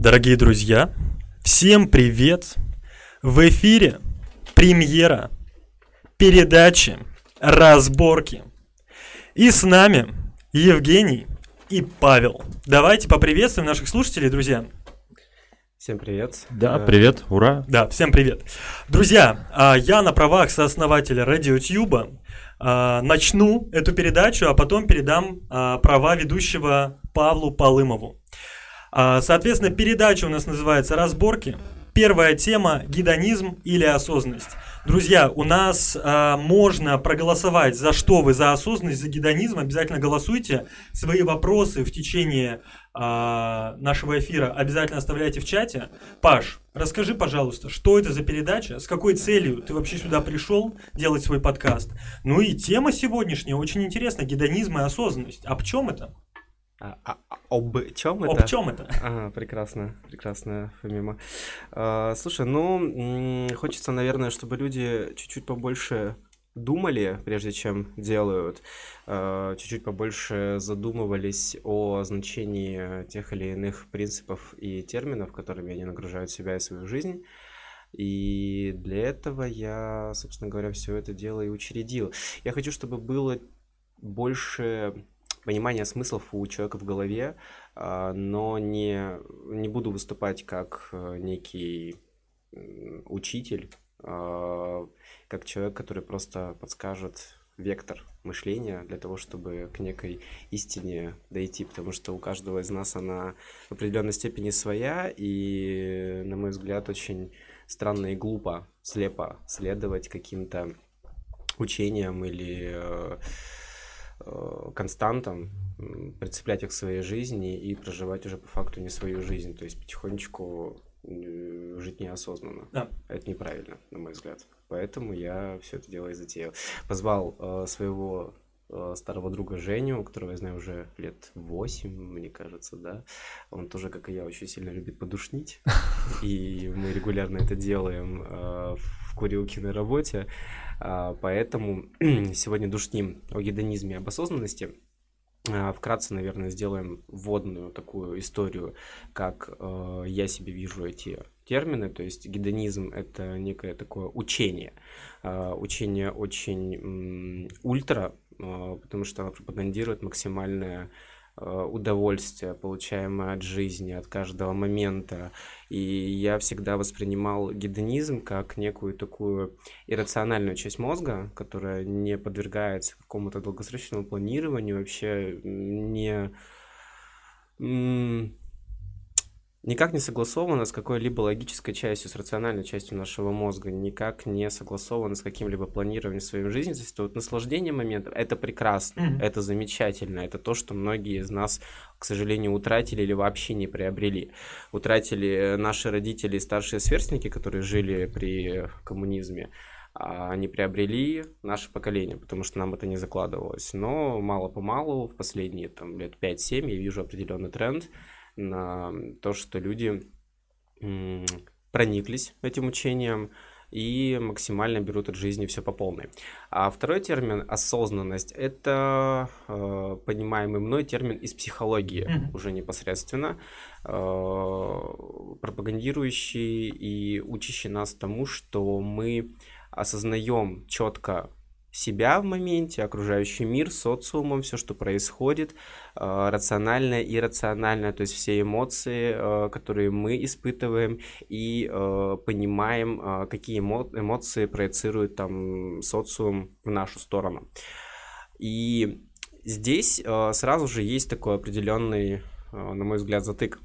Дорогие друзья, всем привет! В эфире премьера передачи «Разборки». И с нами Евгений и Павел. Давайте поприветствуем наших слушателей, друзья. Всем привет. Да, Э, привет, ура. Да, всем привет. Друзья, а, я на правах сооснователя RadioTube а, начну эту передачу, а потом передам а, права ведущего Павлу Палымову. А, Соответственно, передача у нас называется «Разборки». Первая тема – гедонизм или осознанность. Друзья, у нас а, можно проголосовать за что вы, за осознанность, за гедонизм. Обязательно голосуйте. Свои вопросы в течение а, нашего эфира обязательно оставляйте в чате. Паш, расскажи, пожалуйста, что это за передача, с какой целью ты вообще сюда пришел делать свой подкаст. Ну и тема сегодняшняя очень интересна – гедонизм и осознанность. Об чем это? А- а- а об чем это? Об чем это? Ага, прекрасно, прекрасно, Фомима. А, слушай, ну, хочется, наверное, чтобы люди чуть-чуть побольше думали, прежде чем делают, а, чуть-чуть побольше задумывались о значении тех или иных принципов и терминов, которыми они нагружают себя и свою жизнь. И для этого я, собственно говоря, все это дело и учредил. Я хочу, чтобы было больше понимания смыслов у человека в голове, а, но не, не буду выступать как э, некий учитель, а, как человек, который просто подскажет вектор мышления для того, чтобы к некой истине дойти, потому что у каждого из нас она в определенной степени своя, и, на мой взгляд, очень странно и глупо, слепо следовать каким-то учениям или э, константам, м, прицеплять их к своей жизни и проживать уже по факту не свою жизнь, то есть потихонечку э, жить неосознанно. Да. Это неправильно, на мой взгляд. Поэтому я все это дело и затеял. Позвал э, своего э, старого друга Женю, которого я знаю уже лет 8, мне кажется, да. Он тоже, как и я, очень сильно любит подушнить. И мы регулярно это делаем э, в курилке на работе. А, Поэтому сегодня душним о гедонизме и об осознанности. А, Вкратце, наверное, сделаем вводную такую историю, как э, я себе вижу эти термины. То есть гедонизм – это некое такое учение. А, Учение очень ультра, потому что оно пропагандирует максимальное удовольствие, получаемое от жизни, от каждого момента. И я всегда воспринимал гедонизм как некую такую иррациональную часть мозга, которая не подвергается какому-то долгосрочному планированию, вообще не никак не согласована с какой-либо логической частью, с рациональной частью нашего мозга, никак не согласована с каким-либо планированием своей жизни. То есть вот наслаждение моментом, это прекрасно, Мгм. это замечательно, это то, что многие из нас, к сожалению, утратили или вообще не приобрели. Утратили наши родители и старшие сверстники, которые жили при коммунизме, а они приобрели наше поколение, потому что нам это не закладывалось. Но мало-помалу, в последние там, лет 5-7 я вижу определенный тренд на то, что люди прониклись этим учением и максимально берут от жизни все по полной. А второй термин осознанность это э, понимаемый мной термин из психологии Мгм. уже непосредственно, э, пропагандирующий и учащий нас тому, что мы осознаем четко себя в моменте, окружающий мир, социумом, все, что происходит, э, рациональное и иррациональное, то есть все эмоции, э, которые мы испытываем, и э, понимаем, какие эмо- эмоции проецирует там социум в нашу сторону. И здесь сразу же есть такой определенный, на мой взгляд, затык.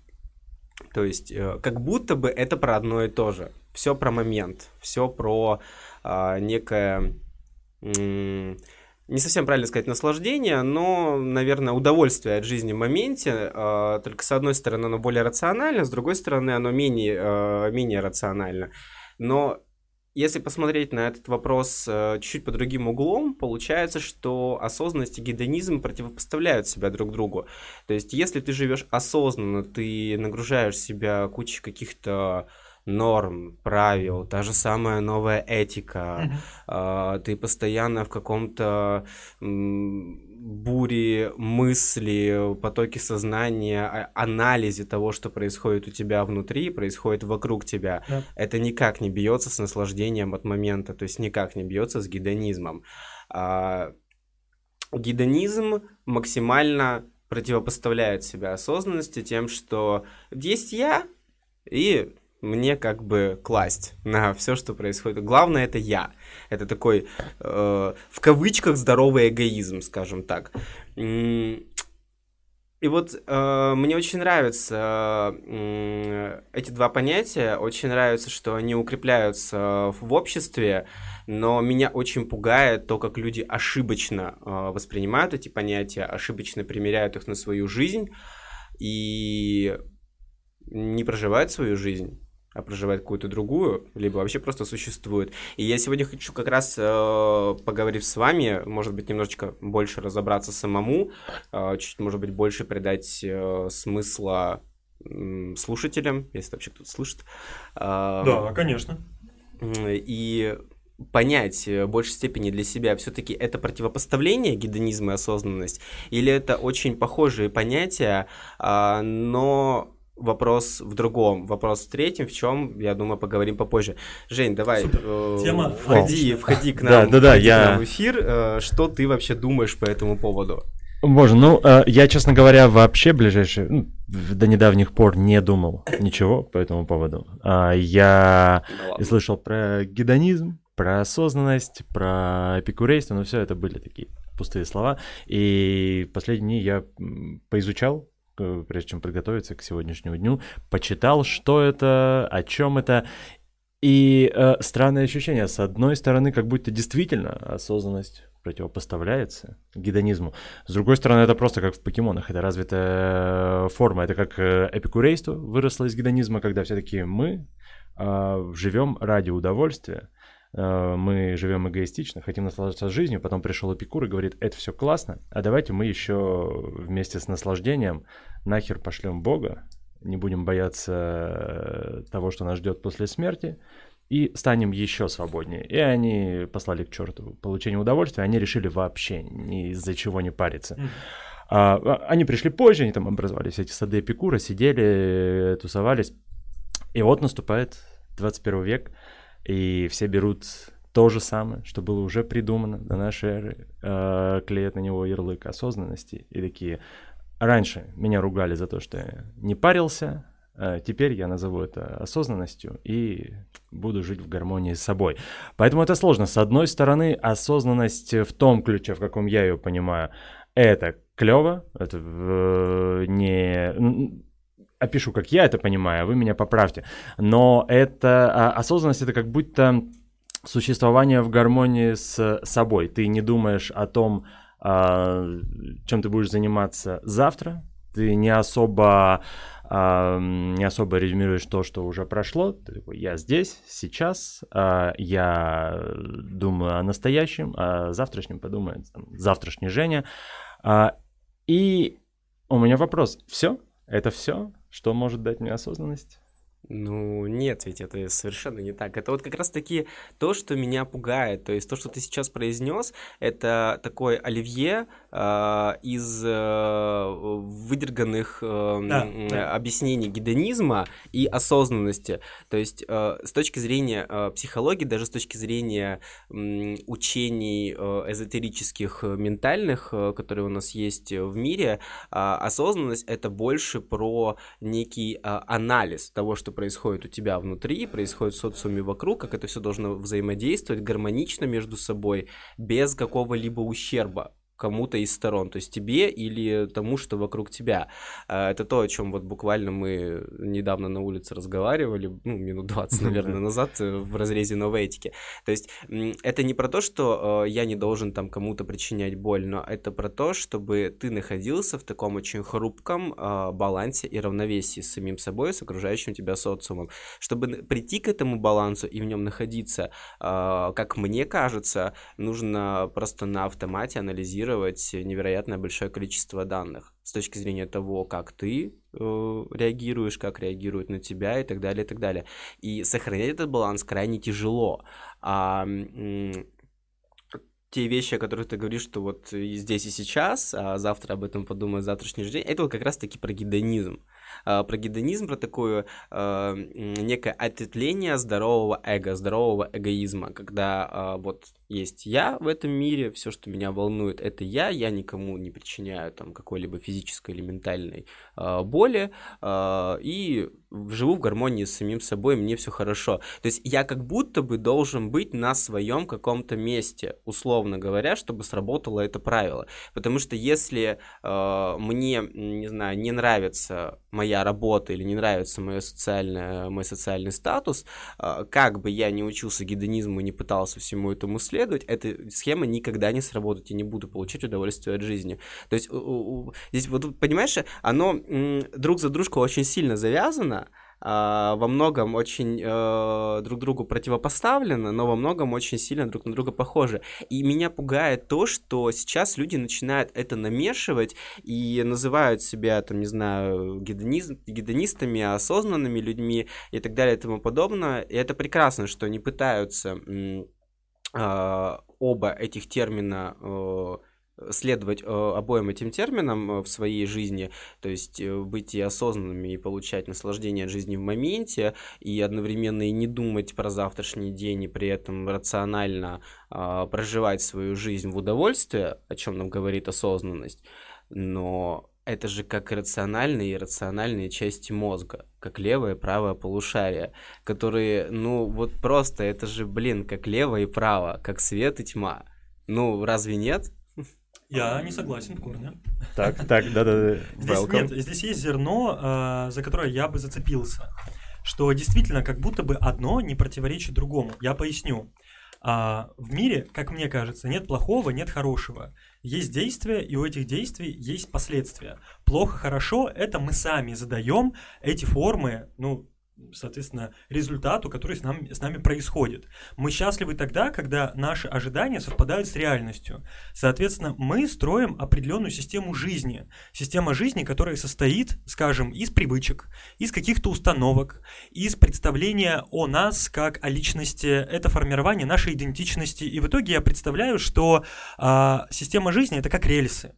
То есть, как будто бы это про одно и то же. Все про момент, все про некое, не совсем правильно сказать наслаждение, но, наверное, удовольствие от жизни в моменте. а, только с одной стороны оно более рационально, с другой стороны оно менее, а, менее рационально. Но если посмотреть на этот вопрос э, чуть-чуть по другим углом, получается, что осознанность и гедонизм противопоставляют себя друг другу. То есть, если ты живешь осознанно, ты нагружаешь себя кучей каких-то норм, правил, та же самая новая этика, mm-hmm. ты постоянно в каком-то буре мысли, потоке сознания, анализе того, что происходит у тебя внутри, происходит вокруг тебя, да. это никак не бьется с наслаждением от момента, то есть никак не бьется с гедонизмом. А, гедонизм максимально противопоставляет себя осознанности тем, что есть я, и мне как бы класть на все, что происходит. Главное это я. Это такой э, в кавычках здоровый эгоизм, скажем так. И вот э, мне очень нравятся э, эти два понятия. Очень нравится, что они укрепляются в обществе, но меня очень пугает то, как люди ошибочно э, воспринимают эти понятия, ошибочно примеряют их на свою жизнь и не проживают свою жизнь а проживает какую-то другую, либо вообще просто существует. И я сегодня хочу как раз, э, поговорив с вами, может быть, немножечко больше разобраться самому, э, чуть, может быть, больше придать э, смысла э, слушателям, если вообще кто-то слышит. Э, да, конечно. И понять в большей степени для себя, все-таки это противопоставление гедонизма и осознанность, или это очень похожие понятия, э, но вопрос в другом, вопрос в третьем, в чем, я думаю, поговорим попозже. Жень, давай, э, Тема входи, входи к нам, да, да, да, я... в эфир. Э, что ты вообще думаешь по этому поводу? Боже, ну, э, я, честно говоря, вообще ближайшие, ну, до недавних пор не думал ничего по этому поводу. А, я да слышал про гедонизм, про осознанность, про эпикурейство, но все это были такие пустые слова. И последние дни я поизучал прежде чем подготовиться к сегодняшнему дню, почитал, что это, о чем это. И э, странное ощущение. С одной стороны, как будто действительно осознанность противопоставляется гедонизму. С другой стороны, это просто как в покемонах. Это развитая форма. Это как э, эпикурейство выросло из гедонизма, когда все таки мы э, живем ради удовольствия. Э, мы живем эгоистично, хотим наслаждаться жизнью, потом пришел Эпикур и говорит, это все классно, а давайте мы еще вместе с наслаждением нахер пошлем Бога, не будем бояться э, того, что нас ждет после смерти, и станем еще свободнее. И они послали к черту получение удовольствия, они решили вообще ни из-за чего не париться. А, а, они пришли позже, они там образовали все эти сады Эпикура, сидели, тусовались. И вот наступает 21 век, и все берут то же самое, что было уже придумано до нашей эры, э, клеят на него ярлык осознанности и такие, раньше меня ругали за то, что я не парился, э, теперь я назову это осознанностью и буду жить в гармонии с собой. Поэтому это сложно. С одной стороны, осознанность в том ключе, в каком я ее понимаю, это клево, это э, не опишу, как я это понимаю, вы меня поправьте. Но это а, осознанность это как будто существование в гармонии с собой. Ты не думаешь о том, а, чем ты будешь заниматься завтра. Ты не особо а, не особо резюмируешь то, что уже прошло. Ты такой, я здесь, сейчас, я думаю о настоящем, о завтрашнем подумает там, Женя. И у меня вопрос. Все? Это все? Что может дать мне осознанность? Ну, нет, ведь это совершенно не так. Это вот как раз-таки то, что меня пугает. То есть то, что ты сейчас произнес, это такой оливье э, из э, выдерганных э, да, да. объяснений гедонизма и осознанности. То есть э, с точки зрения э, психологии, даже с точки зрения э, учений э, эзотерических, ментальных, э, которые у нас есть в мире, э, осознанность это больше про некий э, анализ того, что происходит у тебя внутри, происходит в социуме вокруг, как это все должно взаимодействовать гармонично между собой, без какого-либо ущерба кому-то из сторон, то есть тебе или тому, что вокруг тебя. А, это то, о чем вот буквально мы недавно на улице разговаривали, ну, минут 20, наверное, назад э, в разрезе новой этики. То есть это не про то, что э, я не должен там кому-то причинять боль, но это про то, чтобы ты находился в таком очень хрупком а, балансе и равновесии с самим собой, с окружающим тебя социумом. Чтобы прийти к этому балансу и в нем находиться, а, как мне кажется, нужно просто на автомате анализировать анализировать невероятное большое количество данных с точки зрения того, как ты э, реагируешь, как реагируют на тебя и так далее, и так далее. И сохранять этот баланс крайне тяжело. А, те вещи, о которых ты говоришь, что вот здесь и сейчас, а завтра об этом подумаю, завтрашний день, это вот как раз-таки про гедонизм. А, про гедонизм, про такое а, некое ответвление здорового эго, здорового эгоизма, когда а, вот есть я в этом мире, все, что меня волнует, это я, я никому не причиняю там какой-либо физической или ментальной э, боли, э, и живу в гармонии с самим собой, мне все хорошо. То есть я как будто бы должен быть на своем каком-то месте, условно говоря, чтобы сработало это правило. Потому что если э, мне, не знаю, не нравится моя работа или не нравится мое социальное, мой социальный статус, э, как бы я не учился гедонизму и не пытался всему этому следовать, эта схема никогда не сработает, я не буду получать удовольствие от жизни. То есть здесь вот, понимаешь, оно друг за дружку очень сильно завязано, во многом очень uh, друг другу противопоставлено, но во многом очень сильно друг на друга похожи. И меня пугает то, что сейчас люди начинают это намешивать и называют себя, там, не знаю, гедониз... гедонистами, осознанными людьми и так далее и тому подобное. И это прекрасно, что они пытаются а, оба этих термина э, следовать э, обоим этим терминам э, в своей жизни, то есть быть и осознанными и получать наслаждение от жизни в моменте, и одновременно и не думать про завтрашний день, и при этом рационально а, проживать свою жизнь в удовольствие, о чем нам говорит осознанность, но это же как рациональные и иррациональные части мозга, как левое и правое полушарие, которые, ну, вот просто, это же, блин, как лево и право, как свет и тьма. Ну, разве нет? Я не согласен в корне. Так, так, да-да-да. Здесь, нет, здесь есть зерно, э, за которое я бы зацепился. Что действительно, как будто бы одно не противоречит другому. Я поясню. А, в мире, как мне кажется, нет плохого, нет хорошего. Есть действия, и у этих действий есть последствия. Плохо, хорошо, это мы сами задаем эти формы, ну, соответственно, результату, который с нами, с нами происходит. Мы счастливы тогда, когда наши ожидания совпадают с реальностью. Соответственно, мы строим определенную систему жизни. Система жизни, которая состоит, скажем, из привычек, из каких-то установок, из представления о нас как о личности. Это формирование нашей идентичности. И в итоге я представляю, что э, система жизни это как рельсы,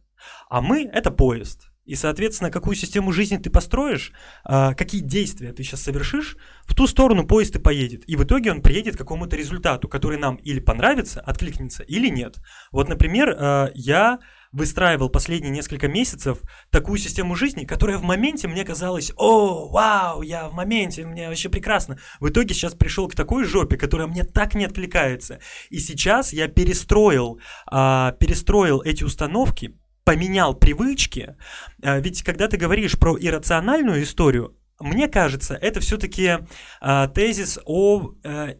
а мы это поезд. И, соответственно, какую систему жизни ты построишь, э, какие действия ты сейчас совершишь, в ту сторону поезд и поедет. И в итоге он приедет к какому-то результату, который нам или понравится, откликнется, или нет. Вот, например, э, я выстраивал последние несколько месяцев такую систему жизни, которая в моменте мне казалась, о, вау, я в моменте, мне вообще прекрасно. В итоге сейчас пришел к такой жопе, которая мне так не откликается. И сейчас я перестроил, э, перестроил эти установки, поменял привычки. А, ведь когда ты говоришь про иррациональную историю, мне кажется, это все-таки э, тезис о э,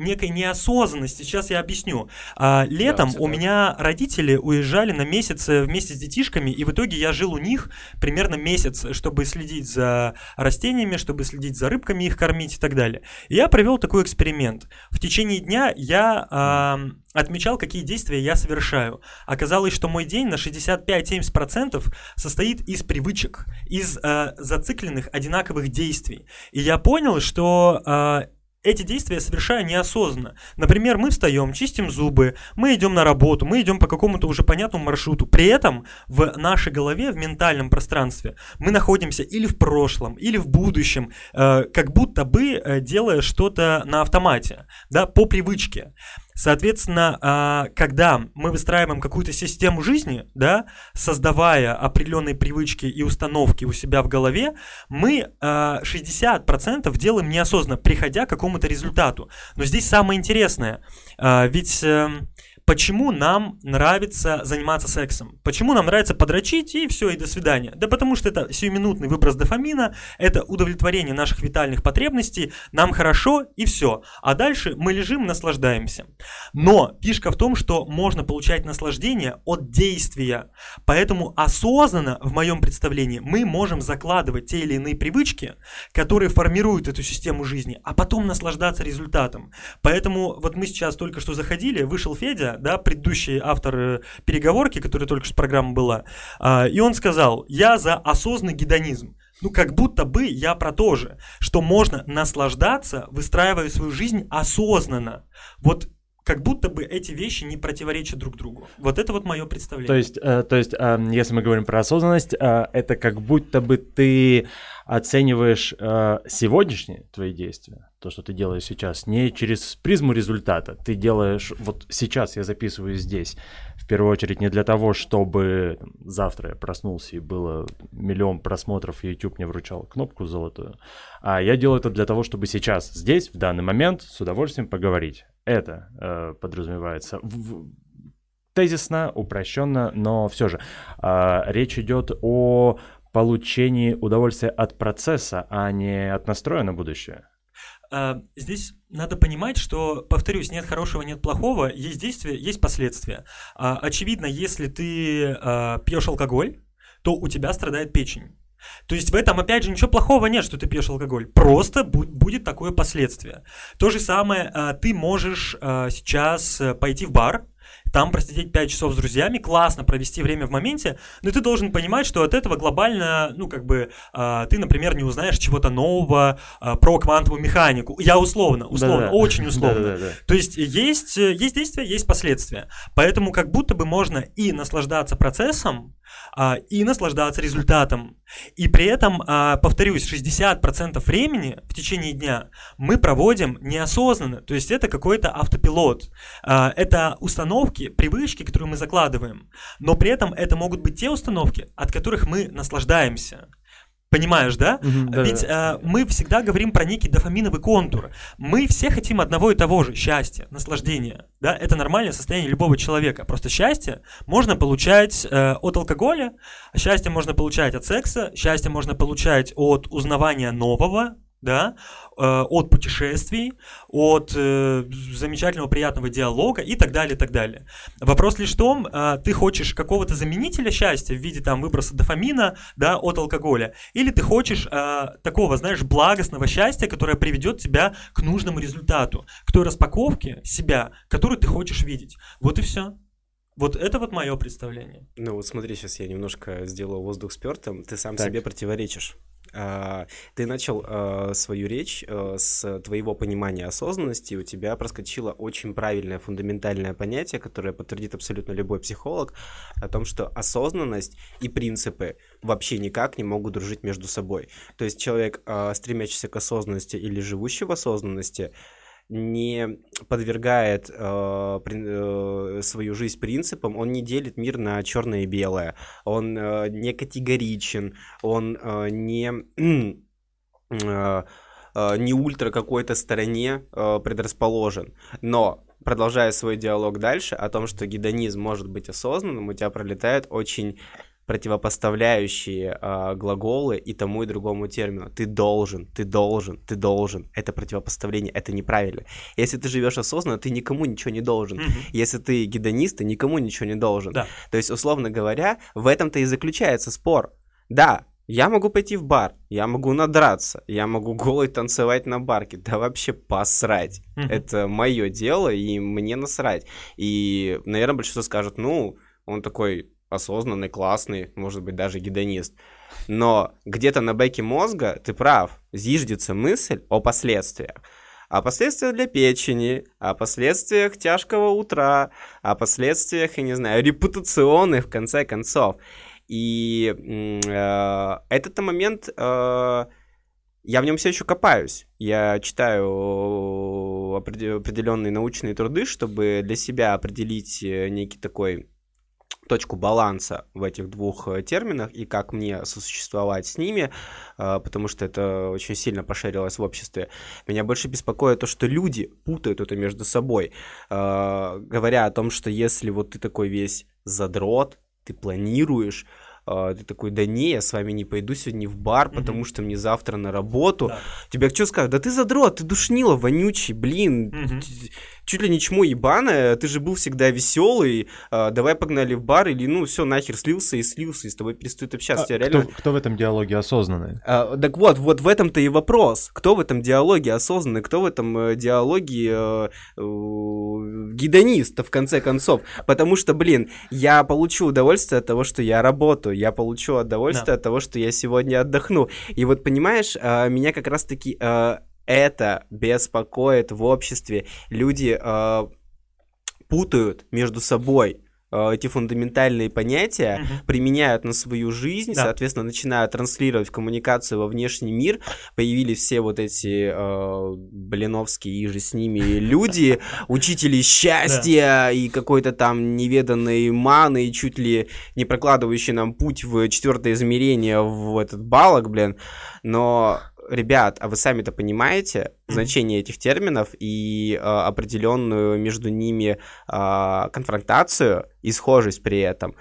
некой неосознанности. Сейчас я объясню. А, летом да, у меня родители уезжали на месяц вместе с детишками, и в итоге я жил у них примерно месяц, чтобы следить за растениями, чтобы следить за рыбками, их кормить и так далее. И я провел такой эксперимент. В течение дня я а, отмечал, какие действия я совершаю. Оказалось, что мой день на 65-70% состоит из привычек, из э, зацикленных одинаковых действий. И я понял, что э, эти действия я совершаю неосознанно. Например, мы встаем, чистим зубы, мы идем на работу, мы идем по какому-то уже понятному маршруту. При этом в нашей голове, в ментальном пространстве, мы находимся или в прошлом, или в будущем, э, как будто бы э, делая что-то на автомате, да, по привычке. Соответственно, а, когда мы выстраиваем какую-то систему жизни, да, создавая определенные привычки и установки у себя в голове, мы 60% а, делаем неосознанно, приходя к какому-то результату. Но здесь самое интересное, а, ведь эм, Почему нам нравится заниматься сексом? Почему нам нравится подрочить и все, и до свидания? Да потому что это сиюминутный выброс дофамина, это удовлетворение наших витальных потребностей, нам хорошо и все. А дальше мы лежим, наслаждаемся. Но фишка в том, что можно получать наслаждение от действия. Поэтому осознанно, в моем представлении, мы можем закладывать те или иные привычки, которые формируют эту систему жизни, а потом наслаждаться результатом. Поэтому вот мы сейчас только что заходили, вышел Федя, да, предыдущий автор э, переговорки, которая только что программа была, а, и он сказал, я за осознанный гедонизм. Ну, как будто бы я про то же, что можно наслаждаться, выстраивая свою жизнь осознанно. Вот как будто бы эти вещи не противоречат друг другу. Вот это вот мое представление. То есть, э, то есть э, если мы говорим про осознанность, э, это как будто бы ты оцениваешь сегодняшние твои действия, то, что ты делаешь сейчас, не через призму результата. Ты делаешь, вот сейчас я записываю здесь, в первую очередь не для того, чтобы завтра я проснулся и было миллион просмотров, и YouTube мне вручал кнопку золотую, а я делаю это для того, чтобы сейчас, здесь, в данный момент, с удовольствием поговорить. Это э, подразумевается. В, тезисно, упрощенно, но все же э, речь идет о получении удовольствия от процесса, а не от настроя на будущее. А, здесь надо понимать, что, повторюсь, нет хорошего, нет плохого, есть действия, есть последствия. А, очевидно, если ты а, пьешь алкоголь, то у тебя страдает печень. То есть в этом, опять же, ничего плохого нет, что ты пьешь алкоголь. Просто будет такое последствие. То же самое, ты можешь сейчас э, пойти в бар, там просидеть 5 часов с друзьями, классно провести время в моменте, но ты должен понимать, что от этого глобально, ну, как бы, э, ты, например, не узнаешь чего-то нового э, про квантовую механику. Я условно, условно, Да-да. очень условно. Да-да-да. То есть есть, есть действия, есть последствия. Поэтому как будто бы можно и наслаждаться процессом, а, и наслаждаться результатом. И при этом, а, повторюсь, 60% времени в течение дня мы проводим неосознанно, то есть это какой-то автопилот. А, это установки, привычки, которые мы закладываем, но при этом это могут быть те установки, от которых мы наслаждаемся. Понимаешь, да? Угу, да Ведь да. Э, мы всегда говорим про некий дофаминовый контур. Мы все хотим одного и того же счастья, наслаждения. Да? Это нормальное состояние любого человека. Просто счастье можно получать э, от алкоголя, счастье можно получать от секса, счастье можно получать от узнавания нового, да, э, от путешествий, от э, замечательного приятного диалога и так далее, и так далее. Вопрос лишь в том, э, ты хочешь какого-то заменителя счастья в виде там выброса дофамина, да, от алкоголя, или ты хочешь такого, знаешь, благостного счастья, которое приведет тебя к нужному результату, к той распаковке себя, которую ты хочешь видеть. Вот и все. Вот это вот мое представление. Ну вот смотри, сейчас я немножко сделаю воздух спертым, ты сам так. себе противоречишь. А, ты начал а, свою речь а, с твоего понимания осознанности, у тебя проскочило очень правильное фундаментальное понятие, которое подтвердит абсолютно любой психолог, о том, что осознанность и принципы вообще никак не могут дружить между собой. То есть человек, стремящийся к осознанности или живущий в осознанности, не подвергает э, э, свою жизнь принципам, он не делит мир на черное и белое, он э, не категоричен, он э, не, э, э, не ультра какой-то стороне э, предрасположен. Но продолжая свой диалог дальше о том, что гедонизм может быть осознанным, у тебя пролетает очень противопоставляющие э, глаголы и тому и другому термину. Ты должен, ты должен, ты должен. Это противопоставление, это неправильно. Если ты живешь осознанно, ты никому ничего не должен. Mm-hmm. Если ты гедонист, ты никому ничего не должен. Да. То есть, условно говоря, в этом-то и заключается спор. Да, я могу пойти в бар, я могу надраться, я могу голый танцевать на барке, да вообще посрать. Mm-hmm. Это мое дело, и мне насрать. И, наверное, большинство скажет, ну, он такой осознанный, классный, может быть, даже гедонист. Но где-то на бэке мозга, ты прав, зиждется мысль о последствиях. О последствиях для печени, о последствиях тяжкого утра, о последствиях, я не знаю, репутационных, в конце концов. И э, этот момент, э, я в нем все еще копаюсь. Я читаю определенные научные труды, чтобы для себя определить э, некий такой точку баланса в этих двух э, терминах и как мне сосуществовать с ними, э, потому что это очень сильно поширилось в обществе. Меня больше беспокоит то, что люди путают это между собой, э, говоря о том, что если вот ты такой весь задрот, ты планируешь, ты такой, да не, я с вами не пойду сегодня в бар, mm-hmm. потому что мне завтра на работу. Да. Тебе что скажут? Да ты задрот, ты душнила, вонючий, блин. Mm-hmm чуть ли не чмо ебаное, ты же был всегда веселый, а, давай погнали в бар, или ну все, нахер слился и слился, и с тобой перестают общаться. А, Тебя реально... кто, кто в этом диалоге осознанный? А, так вот, вот в этом-то и вопрос. Кто в этом диалоге осознанный, кто в этом э, диалоге э, э, гидонист, в конце концов. Потому что, блин, я получу удовольствие от того, что я работаю, я получу удовольствие да. от того, что я сегодня отдохну. И вот, понимаешь, а, меня как раз-таки а, это беспокоит в обществе. Люди э, путают между собой э, эти фундаментальные понятия, uh-huh. применяют на свою жизнь, да. соответственно, начинают транслировать коммуникацию во внешний мир. Появились все вот эти э, блиновские и же с ними люди, учители счастья и какой-то там неведанной маны, и чуть ли не прокладывающий нам путь в четвертое измерение в этот балок, блин. Но ребят, а вы сами-то понимаете значение этих терминов и э, определенную между ними э, конфронтацию и схожесть при этом?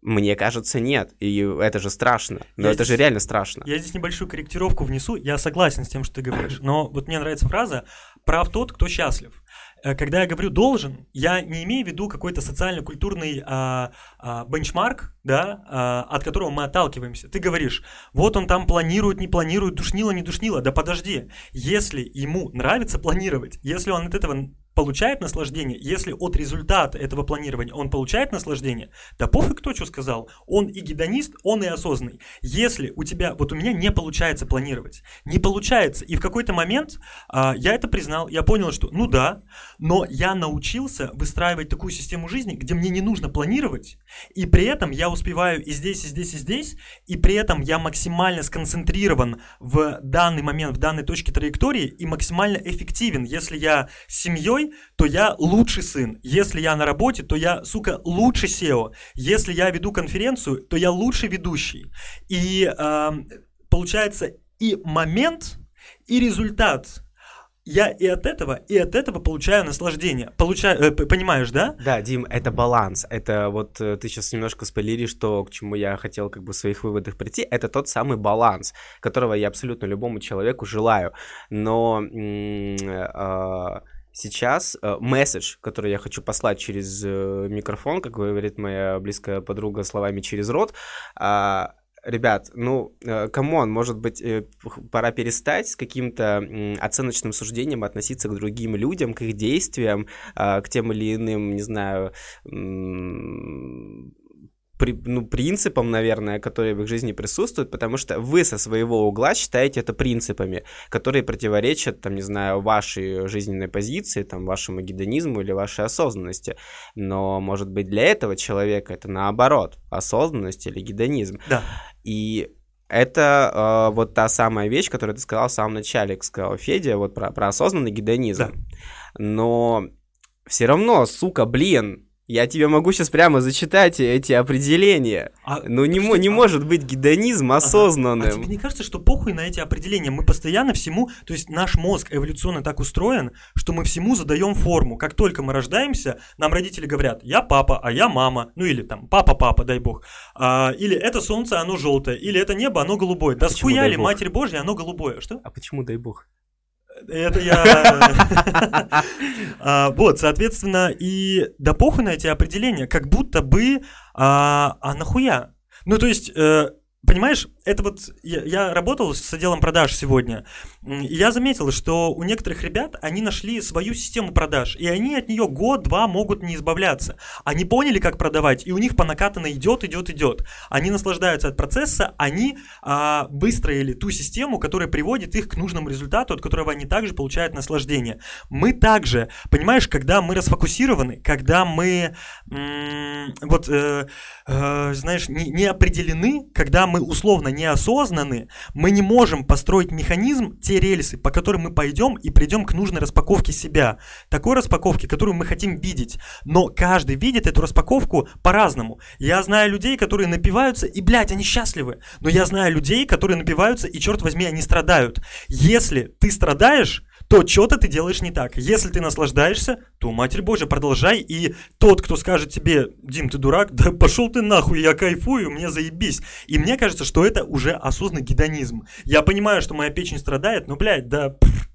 Мне кажется, нет. И это же страшно. Но я это здесь, же реально страшно. Я здесь небольшую корректировку внесу. Я согласен с тем, что ты говоришь. Но вот мне нравится фраза «прав тот, кто счастлив». Э, когда я говорю должен, я не имею в виду какой-то социально-культурный а, а, бенчмарк, да, а, от которого мы отталкиваемся. Ты говоришь, вот он там планирует, не планирует, душнило, не душнило. Да подожди, если ему нравится планировать, если он от этого получает наслаждение, если от результата этого планирования он получает наслаждение, да пофиг кто что сказал, он и гедонист, он и осознанный. Если у тебя, вот у меня не получается планировать, не получается, и в какой-то момент а, я это признал, я понял, что ну да, но я научился выстраивать такую систему жизни, где мне не нужно планировать, и при этом я успеваю и здесь, и здесь, и здесь, и при этом я максимально сконцентрирован в данный момент, в данной точке траектории и максимально эффективен. Если я с семьей, то я лучший сын. Если я на работе, то я, сука, лучший SEO. Если я веду конференцию, то я лучший ведущий. И э, получается и момент, и результат я и от этого, и от этого получаю наслаждение. Получаю, э, понимаешь, да? Да, Дим, это баланс. Это вот э, ты сейчас немножко спойлеришь то, к чему я хотел как бы в своих выводах прийти. Это тот самый баланс, которого я абсолютно любому человеку желаю. Но... Э, сейчас э, месседж, который я хочу послать через э, микрофон, как говорит моя близкая подруга словами через рот, э, ребят, ну, э, come on, может быть, пора перестать с каким-то оценочным суждением относиться к другим людям, к их действиям, э, к тем или иным, не знаю, при, ну, принципам, наверное, которые в их жизни присутствуют, потому что вы со своего угла считаете это принципами, которые противоречат, там, не знаю, вашей жизненной позиции, там, вашему гедонизму или вашей осознанности. Но, может быть, для этого человека это наоборот, осознанность или гедонизм. Да. И это э, вот та самая вещь, которую ты сказал в самом начале, сказал Федя, вот про, про осознанный гедонизм. Да. Но все равно, сука, блин, я тебе могу сейчас прямо зачитать эти определения. А, Но не, что, не а... может быть гедонизм осознанным. Ага. А тебе не кажется, что похуй на эти определения? Мы постоянно всему... То есть наш мозг эволюционно так устроен, что мы всему задаем форму. Как только мы рождаемся, нам родители говорят, я папа, а я мама. Ну или там, папа-папа, дай бог. А, или это солнце, оно желтое. Или это небо, оно голубое. Да схуяли, Матерь Божья, оно голубое. Что? А почему дай бог? Это я... А, вот, соответственно, и да похуй на эти определения, как будто бы, а, а нахуя? Ну, то есть, э, Понимаешь, это вот я, я работал с отделом продаж сегодня, и я заметил, что у некоторых ребят они нашли свою систему продаж, и они от нее год-два могут не избавляться. Они поняли, как продавать, и у них по накатанной идет, идет, идет. Они наслаждаются от процесса, они а, выстроили ту систему, которая приводит их к нужному результату, от которого они также получают наслаждение. Мы также, понимаешь, когда мы расфокусированы, когда мы м- вот, э, э, знаешь, не, не определены, когда мы условно неосознаны, мы не можем построить механизм, те рельсы, по которым мы пойдем и придем к нужной распаковке себя. Такой распаковки, которую мы хотим видеть. Но каждый видит эту распаковку по-разному. Я знаю людей, которые напиваются, и, блядь, они счастливы. Но я знаю людей, которые напиваются, и, черт возьми, они страдают. Если ты страдаешь, то что-то ты делаешь не так. Если ты наслаждаешься, то, Матерь Божья, продолжай. И тот, кто скажет тебе, Дим, ты дурак, да пошел ты нахуй, я кайфую, мне заебись. И мне кажется, что это уже осознанный гедонизм. Я понимаю, что моя печень страдает, но, блядь, да... Пфф,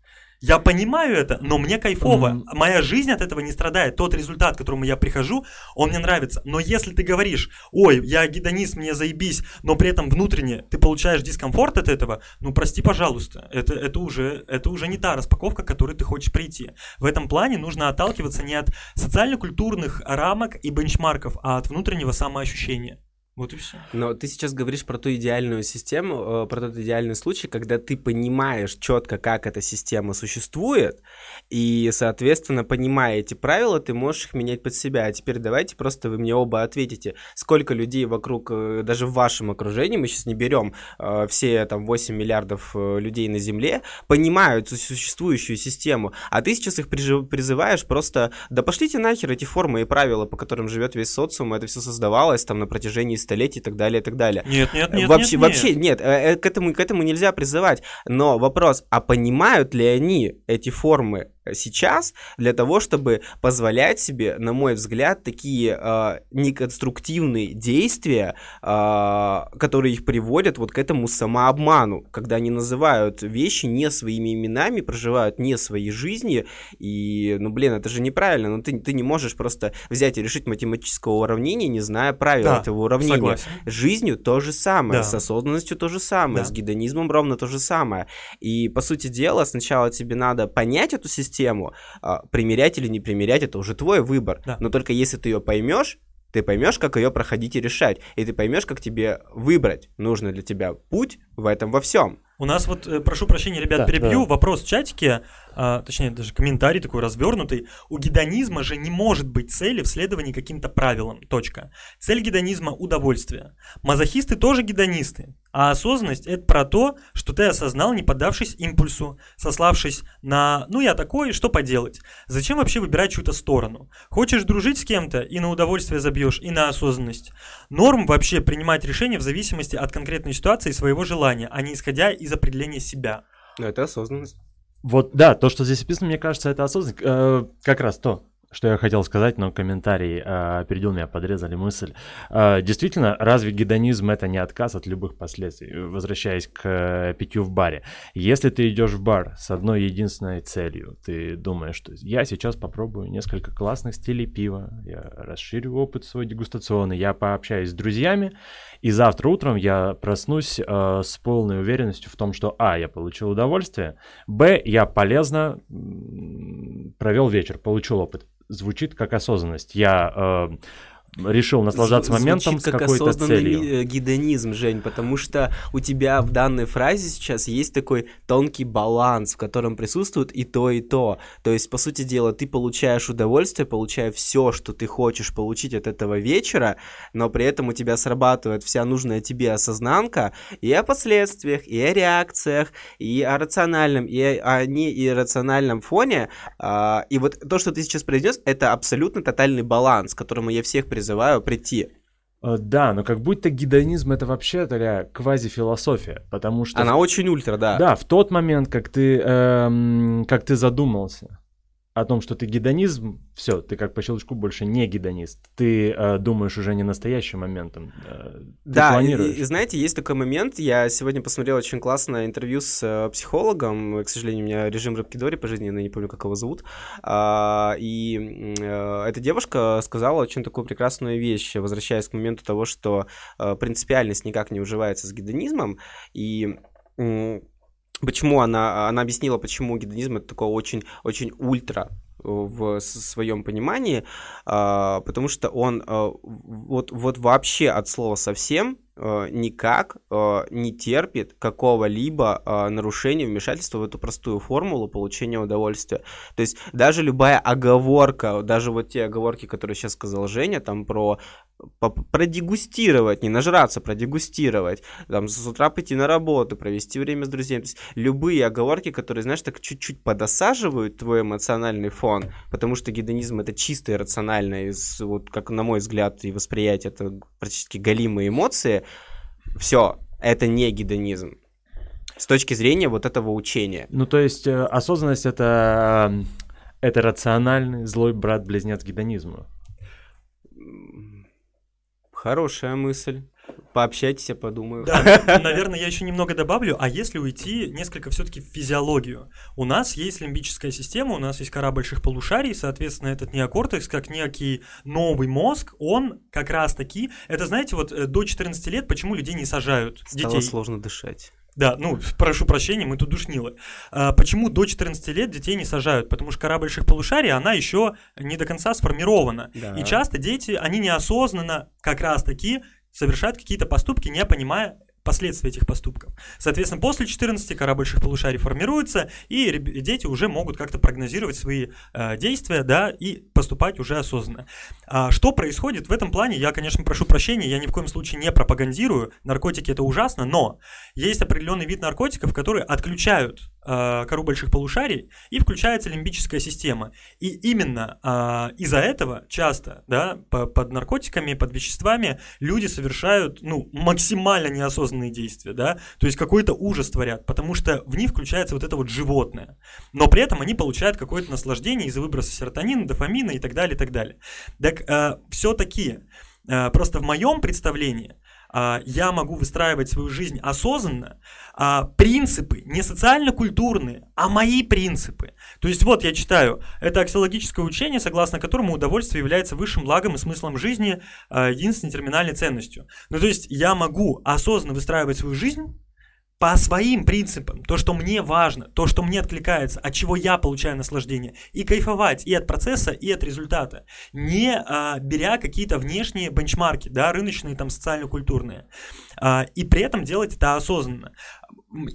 я понимаю это, но мне кайфово. Mm-hmm. Моя жизнь от этого не страдает. Тот результат, к которому я прихожу, он мне нравится. Но если ты говоришь, ой, я гедонист, мне заебись, но при этом внутренне ты получаешь дискомфорт от этого, ну прости, пожалуйста, это, это, уже, это уже не та распаковка, к которой ты хочешь прийти. В этом плане нужно отталкиваться не от социально-культурных рамок и бенчмарков, а от внутреннего самоощущения. Вот и все. Но ты сейчас говоришь про ту идеальную систему, э, про тот идеальный случай, когда ты понимаешь четко, как эта система существует, и, соответственно, понимая эти правила, ты можешь их менять под себя. А теперь давайте просто вы мне оба ответите, сколько людей вокруг, э, даже в вашем окружении, мы сейчас не берем э, все там 8 миллиардов людей на Земле, понимают существующую систему, а ты сейчас их призываешь просто, да пошлите нахер эти формы и правила, по которым живет весь социум, это все создавалось там на протяжении столетий и так далее, и так далее. Нет, нет, нет, вообще, нет, вообще нет, э, э, к этому, к этому нельзя призывать. Но вопрос, а понимают ли они эти формы сейчас для того, чтобы позволять себе, на мой взгляд, такие э, неконструктивные действия, э, которые их приводят вот к этому самообману, когда они называют вещи не своими именами, проживают не свои жизни, и, ну, блин, это же неправильно, но ну, ты, ты не можешь просто взять и решить математическое уравнение, не зная правил да, этого уравнения. Согласен. Жизнью то же самое, да. с осознанностью то же самое, да. с гедонизмом ровно то же самое. И, по сути дела, сначала тебе надо понять эту систему, систему. А, примерять или не примерять, это уже твой выбор. Да. Но только если ты ее поймешь, ты поймешь, как ее проходить и решать. И ты поймешь, как тебе выбрать нужный для тебя путь в этом во всем. У нас вот, э, прошу прощения, ребят, да, перебью, да. вопрос в чатике, а, точнее, даже комментарий такой развернутый. У гедонизма же не может быть цели в следовании каким-то правилам, точка. Цель гедонизма – удовольствие. Мазохисты тоже гедонисты, а осознанность – это про то, что ты осознал, не поддавшись импульсу, сославшись на «ну я такой, что поделать?». Зачем вообще выбирать чью-то сторону? Хочешь дружить с кем-то и на удовольствие забьешь, и на осознанность. Норм вообще принимать решения в зависимости от конкретной ситуации и своего желания, а не исходя из определения себя. Но это осознанность. Вот, да, то, что здесь описано, мне кажется, это осознанность. Э, как раз то, что я хотел сказать, но комментарий э, опередил меня, подрезали мысль. Э, действительно, разве гедонизм это не отказ от любых последствий? Возвращаясь к э, питью в баре. Если ты идешь в бар с одной единственной целью, ты думаешь, что я сейчас попробую несколько классных стилей пива, я расширю опыт свой дегустационный, я пообщаюсь с друзьями, и завтра утром я проснусь э, с полной уверенностью в том, что а, я получил удовольствие, б, я полезно провел вечер, получил опыт звучит как осознанность. Я э, решил наслаждаться Звучит моментом с какой-то целью. Э, гедонизм, Жень, потому что у тебя в данной фразе сейчас есть такой тонкий баланс, в котором присутствует и то, и то. То есть, по сути дела, ты получаешь удовольствие, получая все, что ты хочешь получить от этого вечера, но при этом у тебя срабатывает вся нужная тебе осознанка и о последствиях, и о реакциях, и о рациональном, и о неиррациональном фоне. А, и вот то, что ты сейчас произнес, это абсолютно тотальный баланс, к которому я всех призываю призываю прийти. Э, да, но как будто гедонизм это вообще такая квазифилософия, потому что... Она очень ультра, да. Да, в тот момент, как ты, эм, как ты задумался, о том, что ты гедонизм, все, ты как по щелчку больше не гедонист. Ты э, думаешь уже не настоящим моментом. Э, да, И, и знаете, есть такой момент. Я сегодня посмотрел очень классное интервью с э, психологом. К сожалению, у меня режим Рабкидори по жизни, я не помню, как его зовут. А, и э, эта девушка сказала очень такую прекрасную вещь, возвращаясь к моменту того, что э, принципиальность никак не уживается с гедонизмом. И Почему она, она объяснила, почему гедонизм это такое очень, очень ультра в своем понимании, а, потому что он а, вот, вот вообще от слова совсем а, никак не терпит какого-либо нарушения, вмешательства в эту простую формулу получения удовольствия. То есть даже любая оговорка, даже вот те оговорки, которые сейчас сказал Женя, там про продегустировать, не нажраться, продегустировать, там, с утра пойти на работу, провести время с друзьями. То есть любые оговорки, которые, знаешь, так чуть-чуть подосаживают твой эмоциональный фон, потому что гедонизм это чисто иррационально, вот как на мой взгляд и восприятие, это практически галимые эмоции, все, это не гедонизм. С точки зрения вот этого учения. Ну, то есть э, осознанность это, э, это рациональный злой брат-близнец гедонизма. Хорошая мысль. Пообщайтесь, я подумаю. Да, наверное, я еще немного добавлю. А если уйти несколько все-таки в физиологию? У нас есть лимбическая система, у нас есть кора больших полушарий, соответственно, этот неокортекс, как некий новый мозг, он как раз-таки... Это, знаете, вот э, до 14 лет почему людей не сажают? Стало детей. сложно дышать. Да, ну, прошу прощения, мы тут душнилы. А, почему до 14 лет детей не сажают? Потому что кора больших полушарий, она еще не до конца сформирована. Да. И часто дети, они неосознанно как раз-таки совершают какие-то поступки, не понимая последствия этих поступков. Соответственно, после 14 кора больших полушарий формируется, и дети уже могут как-то прогнозировать свои э, действия, да, и поступать уже осознанно. А что происходит в этом плане? Я, конечно, прошу прощения, я ни в коем случае не пропагандирую, наркотики это ужасно, но есть определенный вид наркотиков, которые отключают кору больших полушарий, и включается лимбическая система. И именно э, из-за этого часто, да, по- под наркотиками, под веществами люди совершают, ну, максимально неосознанные действия, да, то есть какой-то ужас творят, потому что в них включается вот это вот животное. Но при этом они получают какое-то наслаждение из-за выброса серотонина, дофамина и так далее, и так далее. Так э, все-таки, э, просто в моем представлении, а, я могу выстраивать свою жизнь осознанно, а, принципы не социально-культурные, а мои принципы. То есть вот я читаю, это аксиологическое учение, согласно которому удовольствие является высшим благом и смыслом жизни, а, единственной терминальной ценностью. Ну то есть я могу осознанно выстраивать свою жизнь, по своим принципам, то, что мне важно, то, что мне откликается, от чего я получаю наслаждение, и кайфовать и от процесса, и от результата, не а, беря какие-то внешние бенчмарки, да, рыночные, там, социально-культурные, а, и при этом делать это осознанно.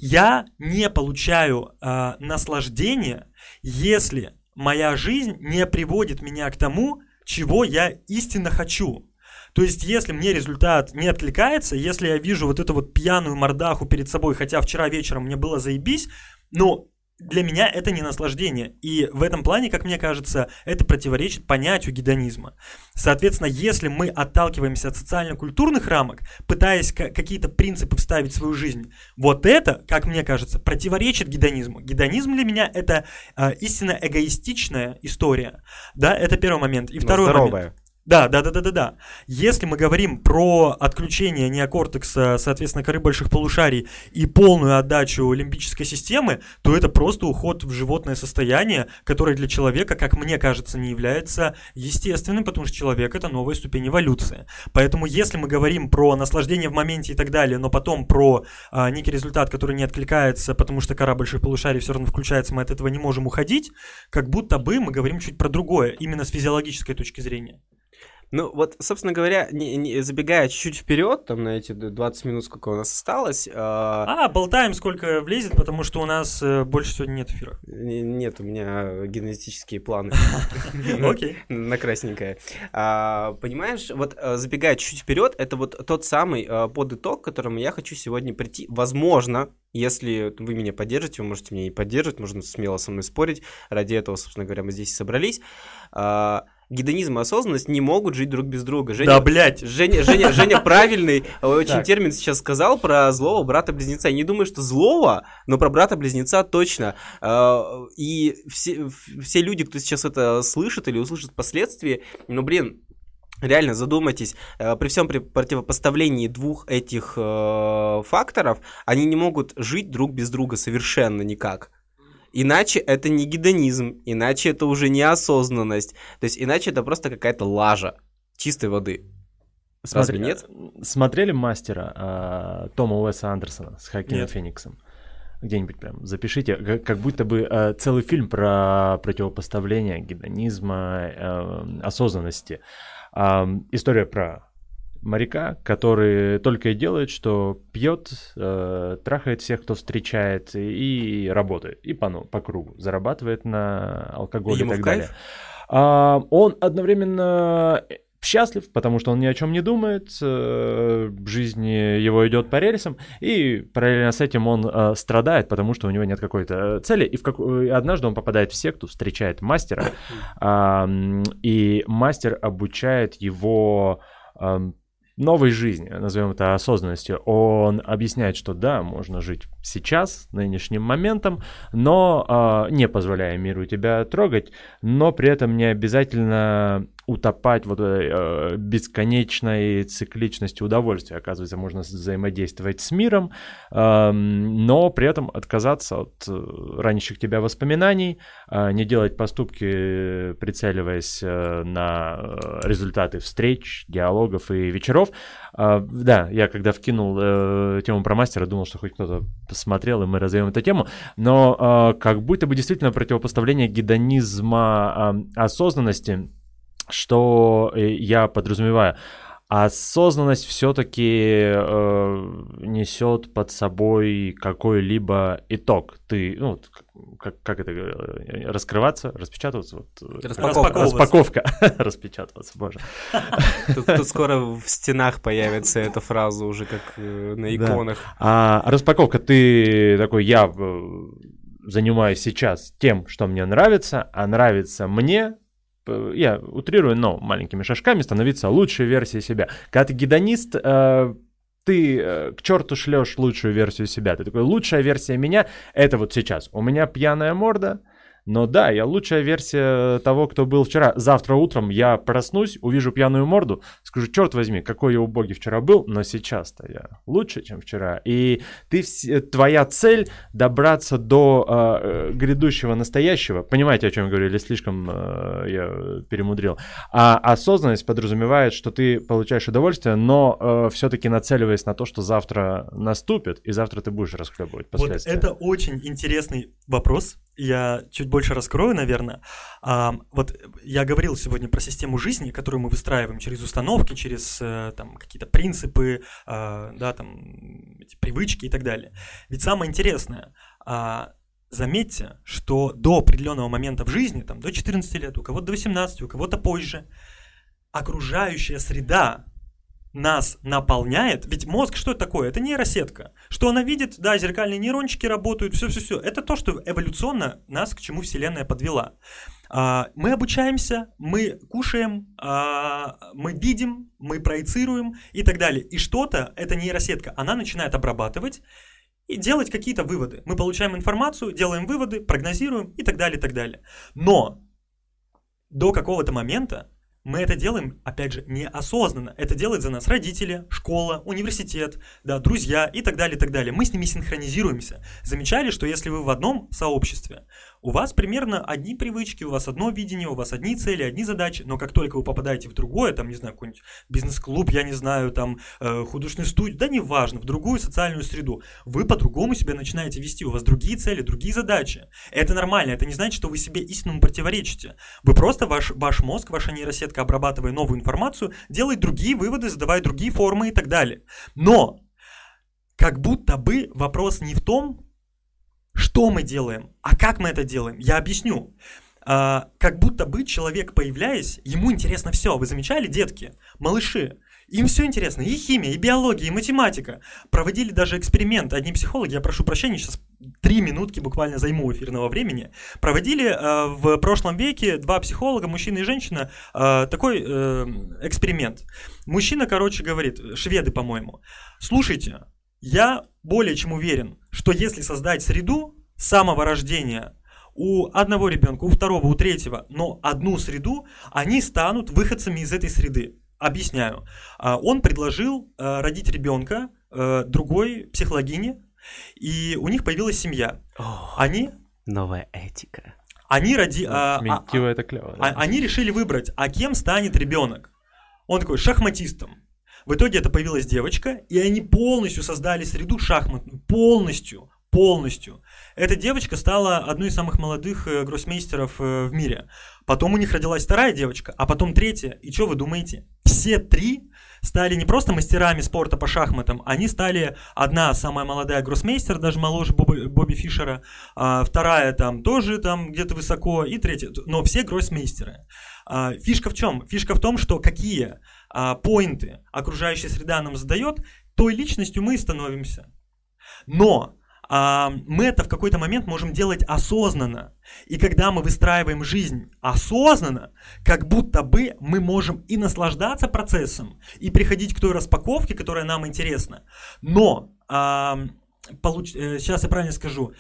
Я не получаю а, наслаждения, если моя жизнь не приводит меня к тому, чего я истинно хочу. То есть, если мне результат не откликается, если я вижу вот эту вот пьяную мордаху перед собой, хотя вчера вечером мне было заебись, но для меня это не наслаждение. И в этом плане, как мне кажется, это противоречит понятию гедонизма. Соответственно, если мы отталкиваемся от социально-культурных рамок, пытаясь ка- какие-то принципы вставить в свою жизнь, вот это, как мне кажется, противоречит гедонизму. Гедонизм для меня это э, истинно эгоистичная история. Да, это первый момент. И Но второй момент. Да, да, да, да, да, да. Если мы говорим про отключение неокортекса, соответственно, коры больших полушарий и полную отдачу лимбической системы, то это просто уход в животное состояние, которое для человека, как мне кажется, не является естественным, потому что человек это новая ступень эволюции. Поэтому, если мы говорим про наслаждение в моменте и так далее, но потом про а, некий результат, который не откликается, потому что кора больших полушарий все равно включается, мы от этого не можем уходить, как будто бы мы говорим чуть про другое, именно с физиологической точки зрения. Ну, вот, собственно говоря, не, не- забегая чуть-чуть вперед, там, на эти 20 минут, сколько у нас осталось, а, А, болтаем, сколько влезет, потому что у нас э, больше сегодня нет эфира. не- нет, у меня генетические планы. Окей. На красненькое. А, понимаешь, вот а, забегая чуть вперед, это вот тот самый а, подыток, к которому я хочу сегодня прийти. Возможно, если вы меня поддержите, вы можете меня и поддерживать, можно смело со мной спорить. Ради этого, собственно говоря, мы здесь и собрались. Гедонизм и осознанность не могут жить друг без друга. Женя, Да, блядь. Женя, Женя, Женя правильный э, очень Так. термин сейчас сказал про злого брата-близнеца. Я не думаю, что злого, но про брата-близнеца точно. Э, И все, все люди, кто сейчас это слышит или услышит впоследствии, ну, блин, Реально задумайтесь, э, при всем при противопоставлении двух этих э, факторов, они не могут жить друг без друга совершенно никак. Иначе это не гедонизм, иначе это уже не осознанность, то есть иначе это просто какая-то лажа чистой воды. Разве Смотри- нет? э, Смотрели мастера а, Тома Уэса Андерсона с Хакином. Фениксом? Где-нибудь прям запишите, как, как будто бы э, целый фильм про противопоставление гедонизма, э, осознанности. Ам, история про моряка, который только и делает, что пьет, э, трахает всех, кто встречает, и, работает, и по, ну, по кругу, зарабатывает на алкоголе Ему и так кайф? далее. А, он одновременно счастлив, потому что он ни о чем не думает, э, жизнь его идет по рельсам, и параллельно с этим он э, страдает, потому что у него нет какой-то цели, и в как... и однажды он попадает в секту, встречает мастера, ам, и мастер обучает его новой жизни, назовем это осознанностью, он объясняет, что да, можно жить сейчас, нынешним моментом, но э, не позволяя миру тебя трогать, но при этом не обязательно утопать в э, бесконечной цикличности удовольствия. Оказывается, можно взаимодействовать с миром, э, но при этом отказаться от э, ранящих тебя воспоминаний, э, не делать поступки, прицеливаясь э, на э, результаты встреч, диалогов и вечеров. Э, да, я когда вкинул э, тему про мастера, думал, что хоть кто-то посмотрел, и мы развеем эту тему, но э, как будто бы действительно противопоставление гедонизма э, осознанности что э, я подразумеваю? Осознанность все-таки э, несет под собой какой-либо итог. Ты, ну, как, как это э, раскрываться, распечатываться? Вот, э, распаковка. Распаковка. распечатываться, боже. Тут, тут скоро в стенах появится эта фраза уже как на иконах. Да. А распаковка, ты такой, я занимаюсь сейчас тем, что мне нравится, а нравится мне я утрирую, но маленькими шажками становиться лучшей версией себя. Когда ты гедонист, э, ты э, к черту шлешь лучшую версию себя. Ты такой, лучшая версия меня — это вот сейчас. У меня пьяная морда, но да, я лучшая версия того, кто был вчера. Завтра утром я проснусь, увижу пьяную морду, скажу, черт возьми, какой я убогий вчера был, но сейчас-то я лучше, чем вчера. И ты, твоя цель добраться до э, грядущего настоящего. Понимаете, о чем я говорю, или слишком э, я перемудрил. А осознанность подразумевает, что ты получаешь удовольствие, но э, все-таки нацеливаясь на то, что завтра наступит, и завтра ты будешь расхлебывать последствия. Вот это очень интересный вопрос, я чуть больше раскрою, наверное. А, вот я говорил сегодня про систему жизни, которую мы выстраиваем через установки, через э, там, какие-то принципы, а, да, там, эти привычки и так далее. Ведь самое интересное, а, заметьте, что до определенного момента в жизни, там, до 14 лет, у кого-то до 18, у кого-то позже, окружающая среда нас наполняет, ведь мозг что это такое? Это нейросетка. Что она видит? Да, зеркальные нейрончики работают, все-все-все. Это то, что эволюционно нас к чему Вселенная подвела. А, мы обучаемся, мы кушаем, а, мы видим, мы проецируем и так далее. И что-то, эта нейросетка, она начинает обрабатывать и делать какие-то выводы. Мы получаем информацию, делаем выводы, прогнозируем и так далее, и так далее. Но до какого-то момента мы это делаем, опять же, неосознанно. Это делают за нас родители, школа, университет, да, друзья и так далее, и так далее. Мы с ними синхронизируемся. Замечали, что если вы в одном сообществе, у вас примерно одни привычки, у вас одно видение, у вас одни цели, одни задачи, но как только вы попадаете в другое, там, не знаю, какой-нибудь бизнес-клуб, я не знаю, там, э, художественную студию, да неважно, в другую социальную среду, вы по-другому себя начинаете вести, у вас другие цели, другие задачи. Это нормально, это не значит, что вы себе истинному противоречите. Вы просто, ваш, ваш мозг, ваша нейросетка, обрабатывая новую информацию, делает другие выводы, задавая другие формы и так далее. Но как будто бы вопрос не в том, что мы делаем? А как мы это делаем? Я объясню. А, как будто бы человек, появляясь, ему интересно все. Вы замечали, детки, малыши? Им все интересно, и химия, и биология, и математика. Проводили даже эксперимент. Одни психологи, я прошу прощения, сейчас три минутки буквально займу эфирного времени. Проводили э, в прошлом веке два психолога, мужчина и женщина, э, такой э, эксперимент. Мужчина, короче, говорит, шведы, по-моему, слушайте, я более чем уверен, что если создать среду с самого рождения у одного ребенка, у второго, у третьего, но одну среду, они станут выходцами из этой среды. Объясняю. А, он предложил э, родить ребенка э, другой психологине, и у них появилась семья. Они... Новая этика. Они роди... А, а, а, это клево. Да? Они решили выбрать, а кем станет ребенок. Он такой, шахматистом. В итоге это появилась девочка, и они полностью создали среду шахматную. Полностью. Полностью. Эта девочка стала одной из самых молодых э, гроссмейстеров э, в мире. Потом у них родилась вторая девочка, а потом третья. И что вы думаете? Все три стали не просто мастерами спорта по шахматам, они стали одна самая молодая гроссмейстер, даже моложе Бобби, Бобби Фишера, а вторая там тоже там где-то высоко, и третья, но все гроссмейстеры. А, фишка в чем? Фишка в том, что какие а, поинты окружающая среда нам задает, той личностью мы и становимся. Но а, мы это в какой-то момент можем делать осознанно. И когда мы выстраиваем жизнь осознанно, как будто бы мы можем и наслаждаться процессом, и приходить к той распаковке, которая нам интересна. Но, а, получ... Э, сейчас я правильно скажу,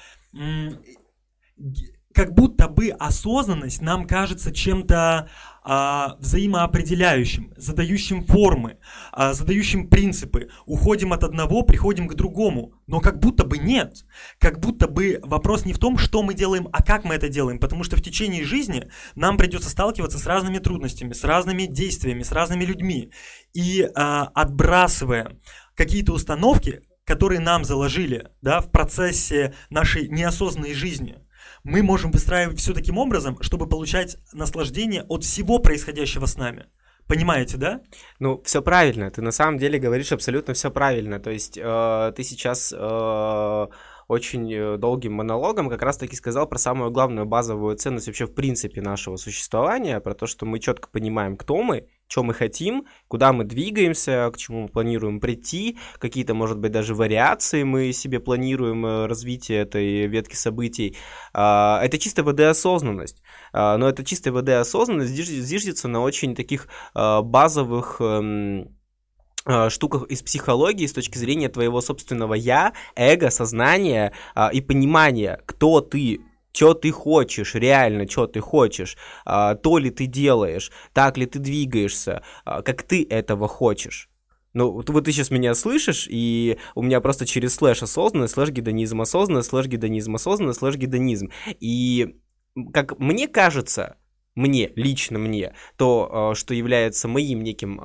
как будто бы осознанность нам кажется чем-то а, взаимоопределяющим, задающим формы, а, задающим принципы. Уходим от одного, приходим к другому. Но как будто бы нет. Как будто бы вопрос не в том, что мы делаем, а как мы это делаем. Потому что в течение жизни нам придется сталкиваться с разными трудностями, с разными действиями, с разными людьми. И а, отбрасывая какие-то установки, которые нам заложили да, в процессе нашей неосознанной жизни – мы можем выстраивать все таким образом, чтобы получать наслаждение от всего происходящего с нами. Понимаете, да? Ну, все правильно. Ты на самом деле говоришь абсолютно все правильно. То есть э, ты сейчас э, очень э, долгим монологом как раз-таки сказал про самую главную базовую ценность вообще в принципе нашего существования, про то, что мы четко понимаем, кто мы, что мы хотим, куда мы двигаемся, к чему мы планируем прийти, какие-то, может быть, даже вариации мы себе планируем э, развитие этой ветки событий. А, это чисто ВД-осознанность. А, но эта чистая ВД-осознанность зиждется на очень таких а, базовых эм, штуках из психологии с точки зрения твоего собственного я, эго, сознания и понимания, кто ты что ты хочешь, реально, что ты хочешь, а, то ли ты делаешь, так ли ты двигаешься, а, как ты этого хочешь. Ну, вот, вот ты сейчас меня слышишь, и у меня просто через слэш осознанность, слэш гедонизм осознанность, слэш гедонизм осознанность, слэш гедонизм. И, как мне кажется, мне, лично мне, то, а, что является моим неким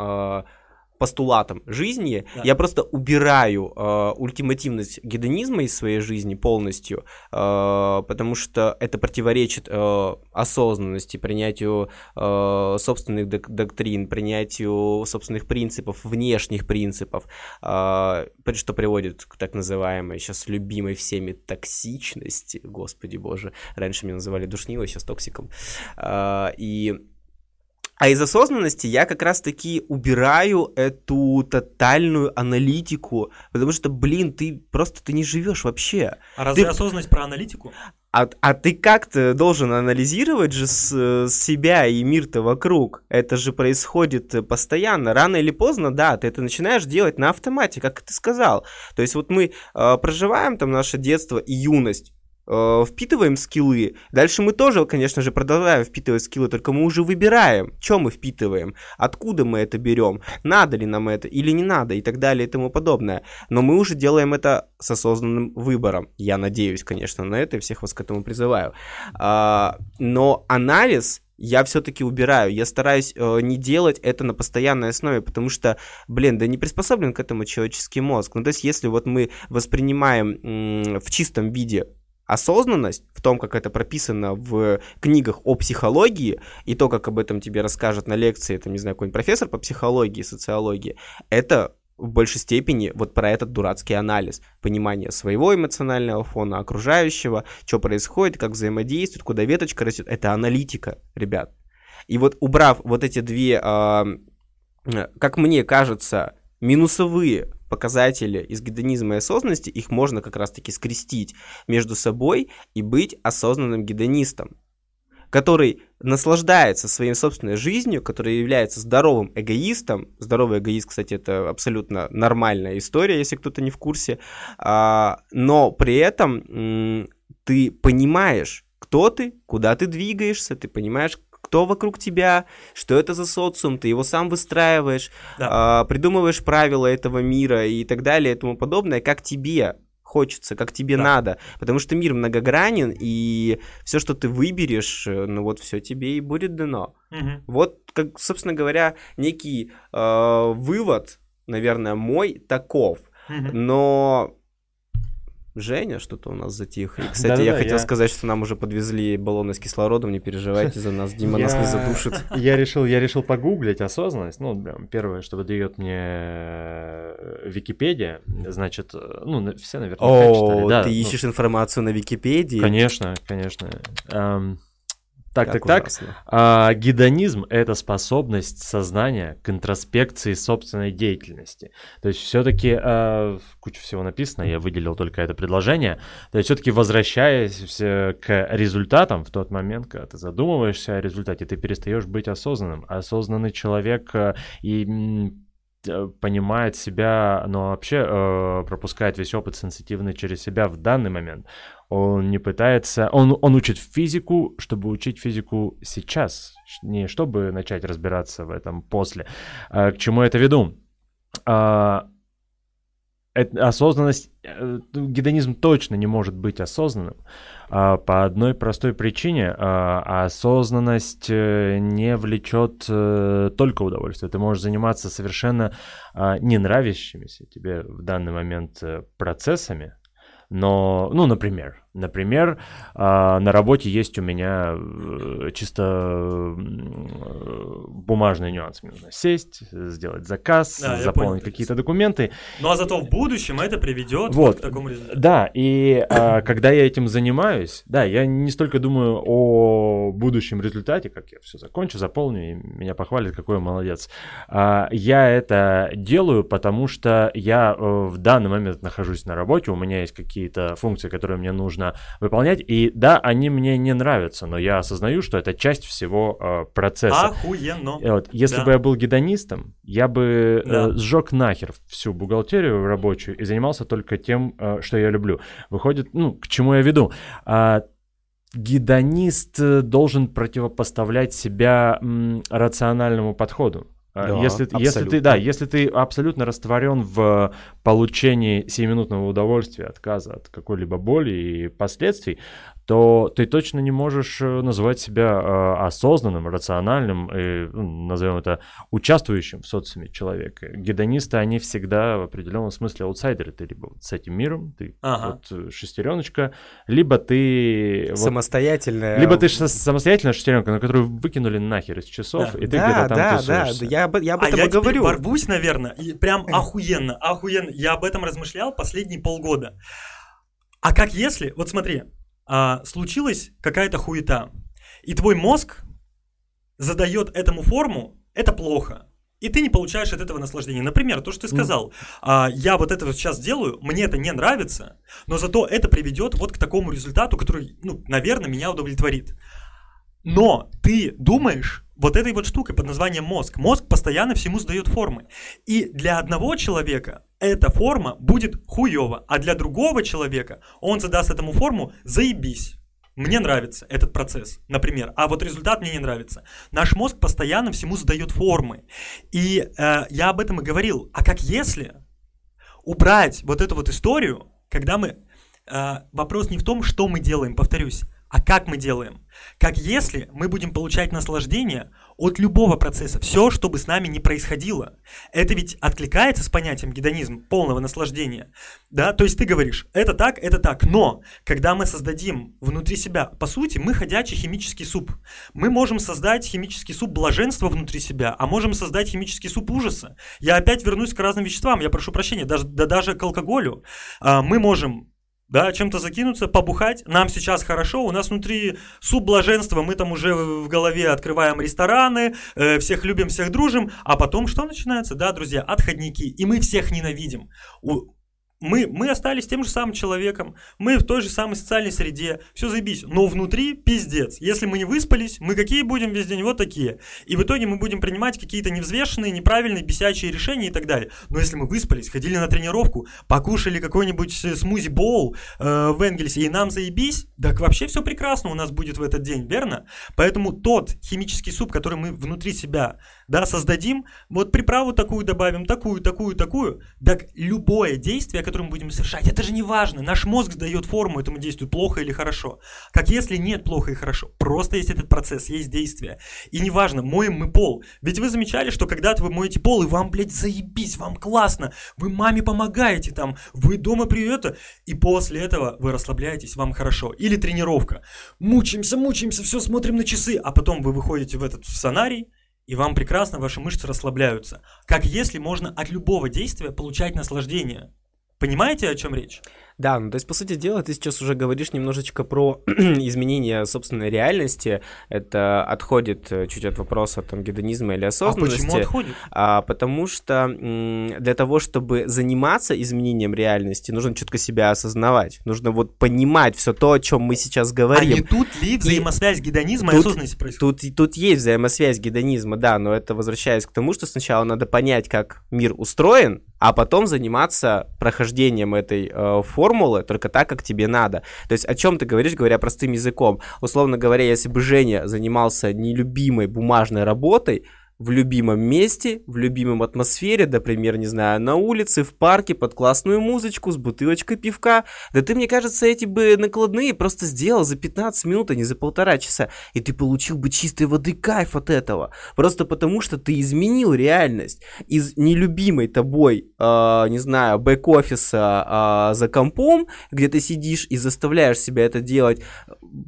постулатом жизни, да. я просто убираю э, ультимативность гедонизма из своей жизни полностью, э, потому что это противоречит э, осознанности, принятию э, собственных док- доктрин, принятию собственных принципов, внешних принципов, э, что приводит к так называемой сейчас любимой всеми токсичности, господи боже, раньше меня называли душнилой, сейчас токсиком, э, и а из осознанности я как раз-таки убираю эту тотальную аналитику, потому что, блин, ты просто ты не живешь вообще. А разве ты... осознанность про аналитику? А, а ты как-то должен анализировать же с, с себя и мир-то вокруг. Это же происходит постоянно. Рано или поздно, да, ты это начинаешь делать на автомате, как ты сказал. То есть вот мы э, проживаем там наше детство и юность, Э, впитываем скиллы. Дальше мы тоже, конечно же, продолжаем впитывать скиллы, только мы уже выбираем, что мы впитываем, откуда мы это берем, надо ли нам это или не надо и так далее и тому подобное. Но мы уже делаем это с осознанным выбором. Я надеюсь, конечно, на это и всех вас к этому призываю. А, но анализ я все-таки убираю. Я стараюсь э, не делать это на постоянной основе, потому что, блин, да не приспособлен к этому человеческий мозг. Ну, то есть, если вот мы воспринимаем м- в чистом виде осознанность в том, как это прописано в книгах о психологии, и то, как об этом тебе расскажет на лекции, там, не знаю, какой-нибудь профессор по психологии, социологии, это в большей степени вот про этот дурацкий анализ, понимание своего эмоционального фона, окружающего, что происходит, как взаимодействует, куда веточка растет, это аналитика, ребят. И вот убрав вот эти две, э, как мне кажется, минусовые показатели из гедонизма и осознанности, их можно как раз-таки скрестить между собой и быть осознанным гедонистом, который наслаждается своей собственной жизнью, который является здоровым эгоистом. Здоровый эгоист, кстати, это абсолютно нормальная история, если кто-то не в курсе. А, но при этом ты понимаешь, кто ты, куда ты двигаешься, ты понимаешь, кто вокруг тебя, что это за социум, ты его сам выстраиваешь, да. а, придумываешь правила этого мира и так далее и тому подобное, как тебе хочется, как тебе да. надо. Потому что мир многогранен, и все, что ты выберешь, э, ну вот все тебе и будет дано. Угу. Вот, как, собственно говоря, некий э, вывод, наверное, мой таков. Угу. Но Женя что-то у нас затих. И, кстати, я хотел сказать, что нам уже подвезли баллоны с кислородом, не переживайте за нас, Дима нас не задушит. Я решил, я решил погуглить осознанность. Ну, первое, что выдает мне э, Википедия, значит, э, ну, все наверное О, ты ну. ищешь информацию на Википедии? Конечно, конечно. Так, так, ужасно. так. А, гедонизм — это способность сознания к интроспекции собственной деятельности. То есть все-таки куча всего написано, я выделил только это предложение. То есть все-таки возвращаясь к результатам в тот момент, когда ты задумываешься о результате, ты перестаешь быть осознанным. Осознанный человек э, и понимает себя, но вообще э, пропускает весь опыт сенситивный через себя в данный момент. Он не пытается, он, он учит физику, чтобы учить физику сейчас, не чтобы начать разбираться в этом после. А, к чему я это веду? А, осознанность, э, гедонизм точно не может быть осознанным а, по одной простой причине. а, осознанность э, не влечет э, только удовольствие. Ты можешь заниматься совершенно а, не нравящимися тебе в данный момент процессами, но, ну, например, например, а, на работе есть у меня э, чисто бумажный нюанс. Мне нужно сесть, сделать заказ, Да, заполнить то какие-то документы. Ну а зато в будущем это приведет Вот. к такому результату. Да, и а, когда я этим занимаюсь, да, я не столько думаю о будущем результате, как я все закончу, заполню, и меня похвалят, какой я молодец. А, я это делаю, потому что я э, в данный момент нахожусь на работе, у меня есть какие-то функции, которые мне нужно выполнять, и да, они мне не нравятся, но я осознаю, что это часть всего э, процесса. Охуенно. Вот, если Да. бы я был гедонистом, я бы Да. э, сжег нахер всю бухгалтерию рабочую и занимался только тем, э, что я люблю. Выходит, ну, к чему я веду? А, гедонист э, должен противопоставлять себя м, рациональному подходу. А, Да, если, если ты, да, если ты абсолютно растворен в получении сиюминутного удовольствия, отказа от какой-либо боли и последствий, то ты точно не можешь э, называть себя э, осознанным, рациональным, и, ну, назовем это, участвующим в социуме человека. Гедонисты, они всегда в определенном смысле аутсайдеры. Ты либо вот с этим миром, ты Ага. вот э, шестереночка, либо ты... вот- Самостоятельная... либо ты самостоятельная шестеренка, на которую выкинули нахер из часов, Да. и ты да, где-то там да, да, тусуешься. да, я, об- я об А этом я и теперь говорю. ворвусь, наверное, и прям охуенно, охуенно. Я об этом размышлял последние полгода. А как если, вот смотри, а, случилась какая-то хуета, и твой мозг задает этому форму, это плохо. И ты не получаешь от этого наслаждения. Например, то, что ты сказал, а, я вот это вот сейчас делаю, мне это не нравится, но зато это приведет вот к такому результату, который, ну, наверное, меня удовлетворит. Но ты думаешь вот этой вот штукой под названием мозг. Мозг постоянно всему сдает формы. И для одного человека эта форма будет хуево, а для другого человека он задаст этому форму заебись. Мне нравится этот процесс, например, а вот результат мне не нравится. Наш мозг постоянно всему задает формы. И э, я об этом и говорил. А как если убрать вот эту вот историю, когда мы... э, вопрос не в том, что мы делаем, повторюсь, а как мы делаем. Как если мы будем получать наслаждение от любого процесса, все, что бы с нами ни происходило. Это ведь откликается с понятием гедонизм, полного наслаждения. Да, то есть ты говоришь, это так, это так, но когда мы создадим внутри себя, по сути, мы ходячий химический суп. Мы можем создать химический суп блаженства внутри себя, а можем создать химический суп ужаса. Я опять вернусь к разным веществам, я прошу прощения, даже, да даже к алкоголю. А, мы можем да, чем-то закинуться, побухать. Нам сейчас хорошо, у нас внутри суп блаженства, мы там уже в голове открываем рестораны, э, всех любим, всех дружим, а потом что начинается? Да, друзья, отходники, и мы всех ненавидим. У- мы, мы остались тем же самым человеком, мы в той же самой социальной среде, все заебись, но внутри пиздец. Если мы не выспались, мы какие будем весь день? Вот такие. И в итоге мы будем принимать какие-то невзвешенные, неправильные, бесячие решения и так далее. Но если мы выспались, ходили на тренировку, покушали какой-нибудь смузи-боул э, в Энгельсе, и нам заебись, так вообще все прекрасно у нас будет в этот день, верно? Поэтому тот химический суп, который мы внутри себя да, создадим, вот приправу такую добавим, такую, такую, такую, так любое действие, которое мы будем совершать, это же не важно. Наш мозг дает форму этому действию, плохо или хорошо. Как если нет плохо и хорошо, просто есть этот процесс, есть действие. И неважно, моем мы пол. Ведь вы замечали, что когда-то вы моете пол, и вам, блядь, заебись, вам классно, вы маме помогаете там, вы дома при и после этого вы расслабляетесь, вам хорошо. Или тренировка. Мучаемся, мучаемся, все смотрим на часы, а потом вы выходите в этот сценарий, и вам прекрасно ваши мышцы расслабляются. Как если можно от любого действия получать наслаждение. Понимаете, о чем речь? Да, ну то есть, по сути дела, ты сейчас уже говоришь немножечко про изменение собственной реальности. Это отходит э, чуть от вопроса там гедонизма или осознанности. А почему отходит? А, потому что для того, чтобы заниматься изменением реальности, нужно четко себя осознавать. Нужно вот понимать все то, о чем мы сейчас говорим. А не тут ли взаимосвязь гедонизма тут, и осознанности происходит? Тут, тут есть взаимосвязь гедонизма, да, но это возвращаясь к тому, что сначала надо понять, как мир устроен, а потом заниматься прохождением этой э, формулы только так, как тебе надо. То есть о чем ты говоришь, говоря простым языком? Условно говоря, если бы Женя занимался нелюбимой бумажной работой, в любимом месте, в любимом атмосфере, например, не знаю, на улице, в парке, под классную музычку, с бутылочкой пивка. Да ты, мне кажется, эти бы накладные просто сделал за 15 минут, а не за полтора часа. И ты получил бы чистой воды кайф от этого. Просто потому, что ты изменил реальность. Из нелюбимой тобой, э, не знаю, бэк-офиса э, за компом, где ты сидишь и заставляешь себя это делать,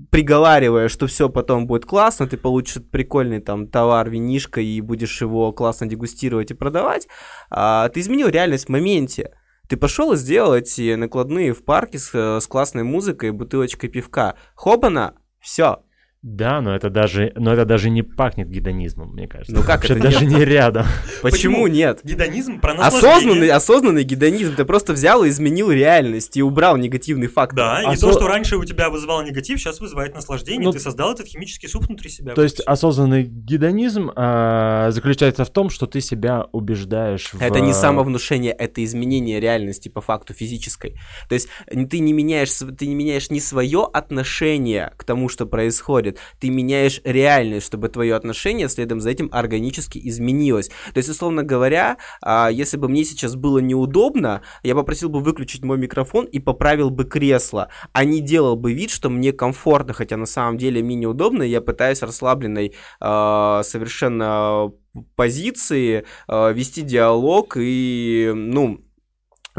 приговаривая, что все потом будет классно, ты получишь прикольный там товар, винишко и будешь его классно дегустировать и продавать, а, ты изменил реальность в моменте. Ты пошел и сделал эти накладные в парке с, с классной музыкой, бутылочкой пивка. Хобана, все, да, но это даже, но это даже не пахнет гедонизмом, мне кажется. Ну как это даже не рядом. Почему нет? Гедонизм про Осознанный, осознанный гедонизм. Ты просто взял и изменил реальность и убрал негативный фактор. Да, и то, что раньше у тебя вызывало негатив, сейчас вызывает наслаждение. Ну, ты создал этот химический суп внутри себя. То есть осознанный гедонизм а, заключается в том, что ты себя убеждаешь в... Это не самовнушение, это изменение реальности по факту физической. То есть ты не меняешь, ты не меняешь ни свое отношение к тому, что происходит, происходит. Ты меняешь реальность, чтобы твое отношение следом за этим органически изменилось. То есть, условно говоря, а, если бы мне сейчас было неудобно, я попросил бы выключить мой микрофон и поправил бы кресло, а не делал бы вид, что мне комфортно, хотя на самом деле мне неудобно, и я пытаюсь расслабленной а, совершенно позиции а, вести диалог и, ну,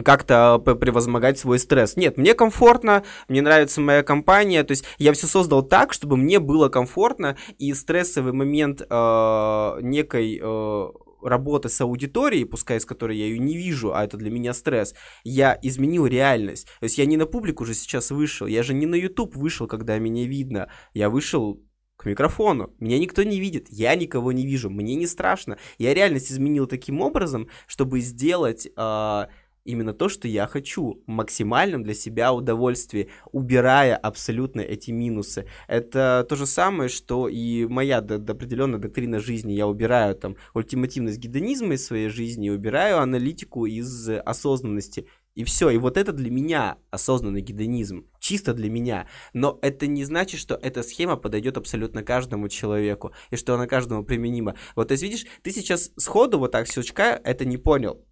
как-то превозмогать свой стресс. Нет, мне комфортно, мне нравится моя компания, то есть я все создал так, чтобы мне было комфортно, и стрессовый момент э, некой э, работы с аудиторией, пускай с которой я ее не вижу, а это для меня стресс, я изменил реальность. То есть я не на публику уже сейчас вышел, я же не на YouTube вышел, когда меня видно, я вышел к микрофону. Меня никто не видит, я никого не вижу, мне не страшно. Я реальность изменил таким образом, чтобы сделать... Э, именно то, что я хочу, максимальном для себя удовольствии, убирая абсолютно эти минусы. Это то же самое, что и моя до, до определенная доктрина жизни. Я убираю там ультимативность гедонизма из своей жизни, убираю аналитику из осознанности. И все, и вот это для меня осознанный гедонизм, чисто для меня. Но это не значит, что эта схема подойдет абсолютно каждому человеку, и что она каждому применима. Вот, то есть, видишь, ты сейчас сходу вот так щелчка это не понял.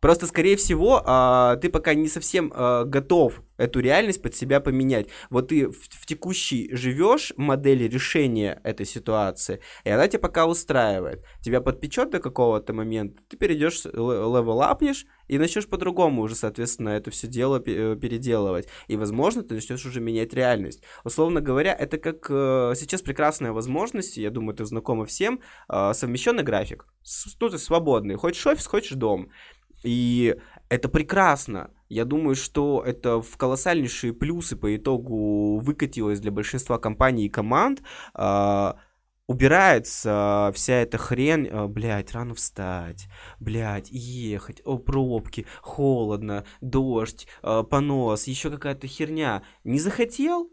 Просто, скорее всего, а, ты пока не совсем а, готов эту реальность под себя поменять. Вот ты в, в текущей живешь модели решения этой ситуации, и она тебя пока устраивает. Тебя подпечет до какого-то момента, ты перейдешь, level up нешь, и начнешь по-другому уже, соответственно, это все дело э, переделывать. И, возможно, ты начнешь уже менять реальность. Условно говоря, это как э, сейчас прекрасная возможность, я думаю, ты знакома всем, э, совмещенный график. С, ну, ты свободный. Хочешь офис, хочешь дом. И это прекрасно. Я думаю, что это в колоссальнейшие плюсы по итогу выкатилось для большинства компаний и команд. А, убирается вся эта хрень, а, блядь, рано встать, блядь, ехать, о, пробки, холодно, дождь, а, понос, еще какая-то херня. Не захотел?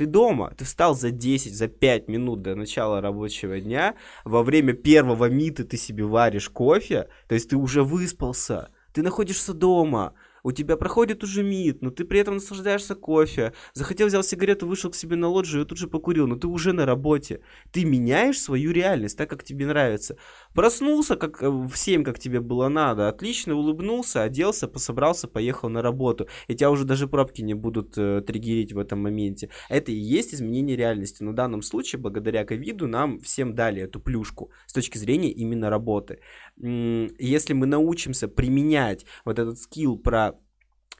Ты дома, ты встал за 10, за 5 минут до начала рабочего дня, во время первого мита ты себе варишь кофе, то есть ты уже выспался, ты находишься дома, у тебя проходит уже мид, но ты при этом наслаждаешься кофе. Захотел, взял сигарету, вышел к себе на лоджию и тут же покурил, но ты уже на работе. Ты меняешь свою реальность так, как тебе нравится. Проснулся как э, в 7, как тебе было надо, отлично улыбнулся, оделся, пособрался, поехал на работу. И тебя уже даже пробки не будут э, триггерить в этом моменте. Это и есть изменение реальности. Но в данном случае, благодаря ковиду, нам всем дали эту плюшку с точки зрения именно работы. Если мы научимся применять вот этот скилл про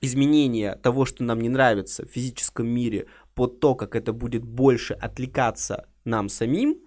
изменение того, что нам не нравится в физическом мире, под то, как это будет больше отвлекаться нам самим,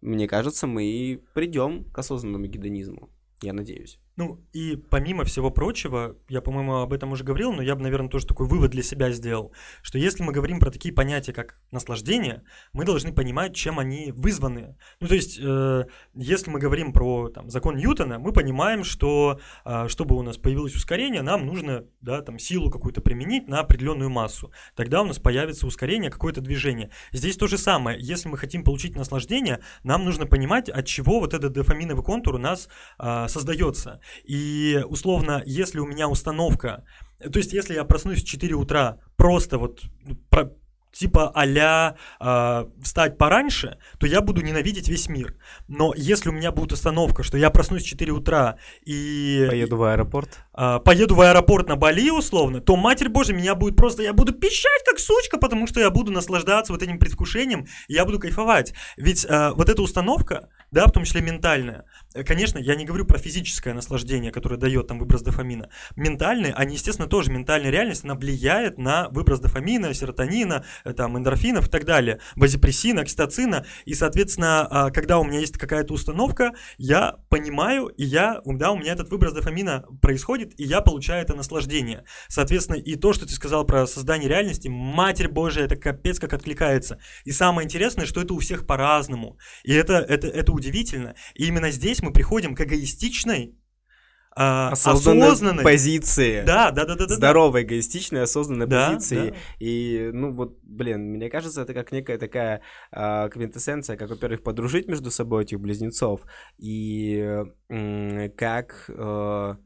мне кажется, мы придем к осознанному гедонизму. Я надеюсь. Ну, и помимо всего прочего, я, по-моему, об этом уже говорил, но я бы, наверное, тоже такой вывод для себя сделал, что если мы говорим про такие понятия, как наслаждение, мы должны понимать, чем они вызваны. Ну, то есть, э, если мы говорим про там, закон Ньютона, мы понимаем, что э, чтобы у нас появилось ускорение, нам нужно да, там, силу какую-то применить на определенную массу. Тогда у нас появится ускорение, какое-то движение. Здесь то же самое. Если мы хотим получить наслаждение, нам нужно понимать, от чего вот этот дофаминовый контур у нас э, создается. И условно, если у меня установка, то есть если я проснусь в 4 утра просто вот ну, про, типа а-ля э, встать пораньше, то я буду ненавидеть весь мир. Но если у меня будет установка, что я проснусь в 4 утра и... Поеду в аэропорт. Э, поеду в аэропорт на Бали условно, то, Матерь Божья, меня будет просто... Я буду пищать как сучка, потому что я буду наслаждаться вот этим предвкушением, и я буду кайфовать. Ведь э, вот эта установка, да, в том числе ментальная, конечно, я не говорю про физическое наслаждение, которое дает там выброс дофамина. Ментальные, они, естественно, тоже ментальная реальность, она влияет на выброс дофамина, серотонина, Э, там, эндорфинов и так далее, базипрессина, окситоцина, и, соответственно, а, когда у меня есть какая-то установка, я понимаю, и я, да, у меня этот выброс дофамина происходит, и я получаю это наслаждение. Соответственно, и то, что ты сказал про создание реальности, Матерь Божия, это капец как откликается. И самое интересное, что это у всех по-разному. И это, это, это удивительно. И именно здесь мы приходим к эгоистичной а, осознанной, осознанной позиции. Да, да, да, да. Здоровой, да. эгоистичной, осознанной да, позиции. Да. И, ну, вот, блин, мне кажется, это как некая такая а, квинтэссенция, как, во-первых, подружить между собой этих близнецов, и м- как а,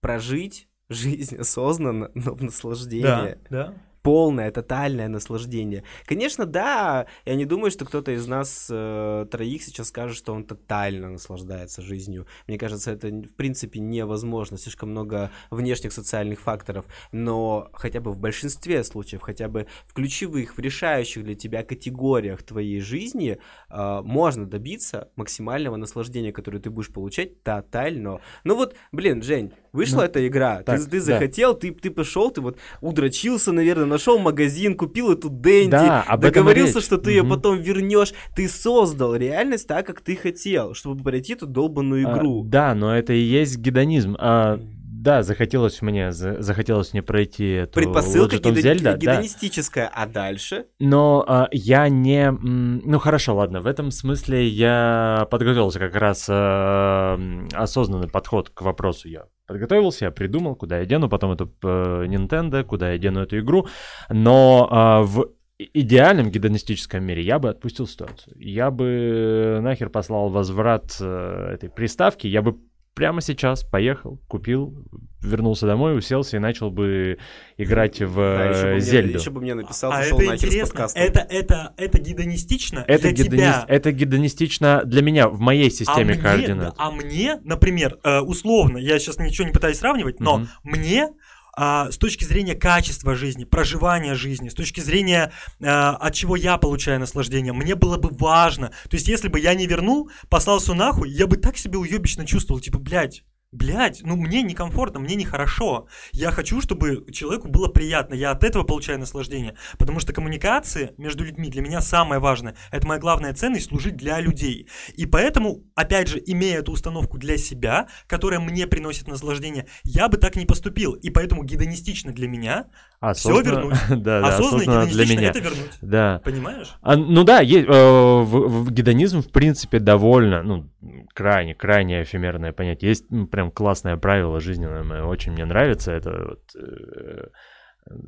прожить жизнь осознанно, но в наслаждении. Да, да полное, тотальное наслаждение. Конечно, да, я не думаю, что кто-то из нас э, троих сейчас скажет, что он тотально наслаждается жизнью. Мне кажется, это в принципе невозможно, слишком много внешних социальных факторов. Но хотя бы в большинстве случаев, хотя бы в ключевых, в решающих для тебя категориях твоей жизни э, можно добиться максимального наслаждения, которое ты будешь получать тотально. Ну вот, блин, Жень, вышла ну, эта игра, так, ты, ты захотел, да. ты, ты пошел, ты вот удрочился, наверное, нашел магазин, купил эту Дэнди, да, договорился, что ты угу. ее потом вернешь. Ты создал реальность так, как ты хотел, чтобы пройти эту долбанную а, игру. А, да, но это и есть гедонизм. А, да, захотелось мне, захотелось мне пройти эту Предпосылка гид- Zelda, гедонистическая, да. а дальше? Но а, я не... Ну хорошо, ладно, в этом смысле я подготовился как раз а, осознанный подход к вопросу я подготовился, я придумал, куда я дену потом эту э, Nintendo, куда я дену эту игру, но э, в идеальном гедонистическом мире я бы отпустил ситуацию. Я бы нахер послал возврат э, этой приставки, я бы прямо сейчас поехал, купил, вернулся домой, уселся и начал бы играть в да, еще бы Зельду. Мне, еще бы мне написал, а это интересно, это, это, это гедонистично это для гедони... тебя? Это гедонистично для меня, в моей системе а координат. А мне, например, э, условно, я сейчас ничего не пытаюсь сравнивать, но угу. мне а, с точки зрения качества жизни, проживания жизни, с точки зрения а, от чего я получаю наслаждение, мне было бы важно. То есть, если бы я не вернул, послался нахуй, я бы так себе уебично чувствовал, типа, блядь, Блять, ну мне некомфортно, мне нехорошо. Я хочу, чтобы человеку было приятно. Я от этого получаю наслаждение. Потому что коммуникации между людьми для меня самое важное. Это моя главная ценность служить для людей. И поэтому, опять же, имея эту установку для себя, которая мне приносит наслаждение, я бы так не поступил. И поэтому гедонистично для меня осознанно, все вернуть. да, да, осознанно, для меня. это вернуть. Да. Понимаешь? А, ну да, есть, э, в, в, гедонизм в принципе довольно, ну, крайне, крайне эфемерное понятие. Есть ну, прям классное правило жизненное, очень мне нравится. Это вот, э,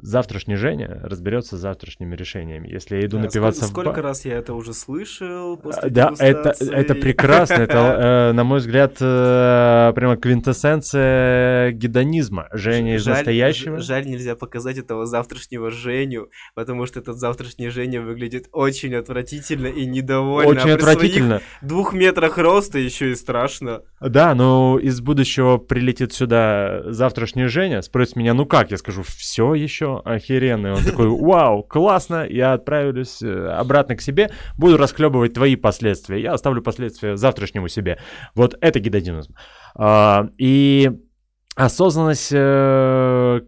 завтрашний Женя разберется с завтрашними решениями. Если я иду да, напиваться сколько, в Сколько раз я это уже слышал после Да, это, это прекрасно. Это, э, на мой взгляд, э, прямо квинтэссенция гедонизма. Женя из настоящего. Жаль, нельзя показать этого завтрашнего Женю, потому что этот завтрашний Женя выглядит очень отвратительно и недовольно. Очень а отвратительно. двух метрах роста еще и страшно. Да, но из будущего прилетит сюда завтрашний Женя, спросит меня, ну как? Я скажу, все еще охеренный. Он такой, вау, классно, я отправлюсь э, обратно к себе, буду расхлебывать твои последствия. Я оставлю последствия завтрашнему себе. Вот это гедонизм. А, и осознанность э,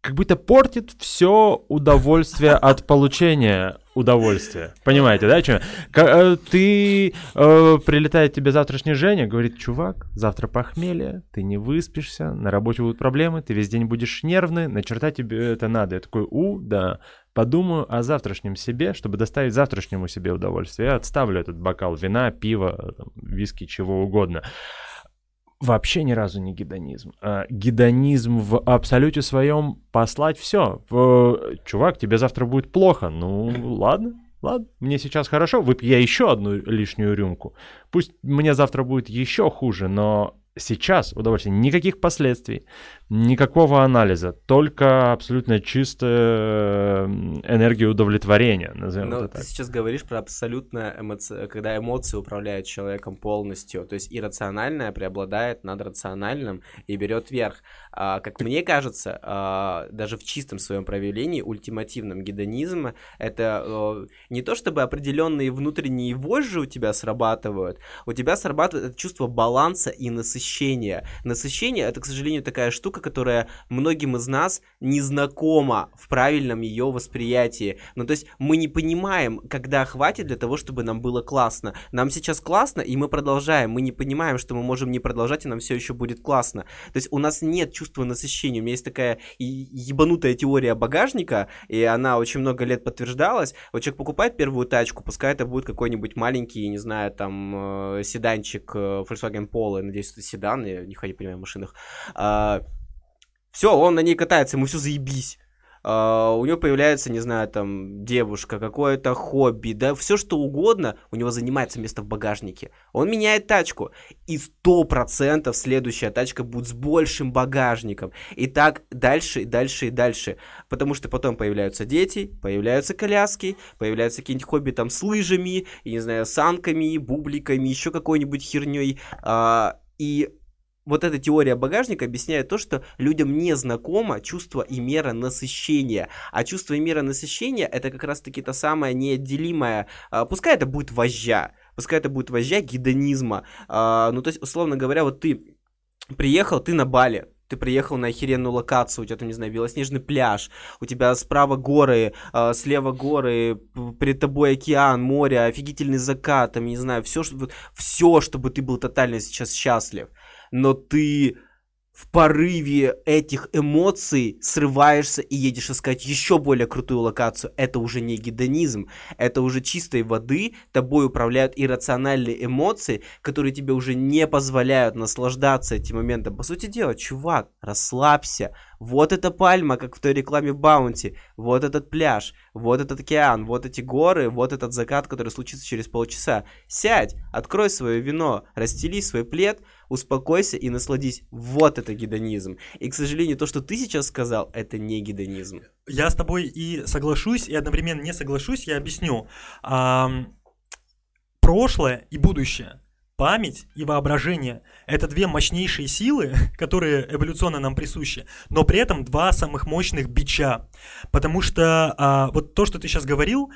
как будто портит все удовольствие от получения удовольствие. Понимаете, да, чем? Э, ты э, прилетает тебе завтрашний Женя, говорит, чувак, завтра похмелье, ты не выспишься, на работе будут проблемы, ты весь день будешь нервный, на черта тебе это надо. Я такой, у, да, подумаю о завтрашнем себе, чтобы доставить завтрашнему себе удовольствие. Я отставлю этот бокал вина, пива, виски, чего угодно. Вообще ни разу не гедонизм. А, гедонизм в абсолюте своем послать все. Чувак, тебе завтра будет плохо. Ну, ладно, ладно, мне сейчас хорошо, выпью я еще одну лишнюю рюмку. Пусть мне завтра будет еще хуже, но сейчас удовольствие, никаких последствий, никакого анализа, только абсолютно чистая энергия удовлетворения, назовем Но это ты так. сейчас говоришь про абсолютно эмоции, когда эмоции управляют человеком полностью, то есть иррациональное преобладает над рациональным и берет верх. А, как мне кажется, а, даже в чистом своем проявлении, ультимативном гедонизм, это а, не то чтобы определенные внутренние вожжи у тебя срабатывают, у тебя срабатывает это чувство баланса и насыщения. Насыщение это, к сожалению, такая штука, которая многим из нас не знакома в правильном ее восприятии. Ну, то есть мы не понимаем, когда хватит для того, чтобы нам было классно. Нам сейчас классно, и мы продолжаем. Мы не понимаем, что мы можем не продолжать, и нам все еще будет классно. То есть у нас нет чувства насыщения. У меня есть такая ебанутая теория багажника, и она очень много лет подтверждалась. Вот человек покупает первую тачку, пускай это будет какой-нибудь маленький, не знаю, там, э, седанчик э, Volkswagen Polo, надеюсь, это седан, я не понимаю в машинах. А, все, он на ней катается, ему все заебись. Uh, у него появляется, не знаю, там, девушка, какое-то хобби, да, все что угодно, у него занимается место в багажнике. Он меняет тачку, и сто процентов следующая тачка будет с большим багажником. И так дальше, и дальше, и дальше. Потому что потом появляются дети, появляются коляски, появляются какие-нибудь хобби там с лыжами, и, не знаю, санками, бубликами, еще какой-нибудь херней. Uh, и вот эта теория багажника объясняет то, что людям не знакомо чувство и мера насыщения. А чувство и мера насыщения это как раз-таки та самая неотделимая, а, пускай это будет вожжа, пускай это будет вожжа гедонизма. А, ну, то есть, условно говоря, вот ты приехал, ты на Бали, ты приехал на охеренную локацию, у тебя там, не знаю, белоснежный пляж, у тебя справа горы, э, слева горы, перед тобой океан, море, офигительный закат, там, не знаю, все, что, все, чтобы ты был тотально сейчас счастлив но ты в порыве этих эмоций срываешься и едешь искать еще более крутую локацию. Это уже не гедонизм, это уже чистой воды, тобой управляют иррациональные эмоции, которые тебе уже не позволяют наслаждаться этим моментом. По сути дела, чувак, расслабься, вот эта пальма, как в той рекламе Баунти. Вот этот пляж. Вот этот океан. Вот эти горы. Вот этот закат, который случится через полчаса. Сядь, открой свое вино, расстели свой плед, успокойся и насладись. Вот это гедонизм. И, к сожалению, то, что ты сейчас сказал, это не гедонизм. Я с тобой и соглашусь, и одновременно не соглашусь. Я объясню. А, прошлое и будущее память и воображение — это две мощнейшие силы, которые эволюционно нам присущи, но при этом два самых мощных бича. Потому что а, вот то, что ты сейчас говорил,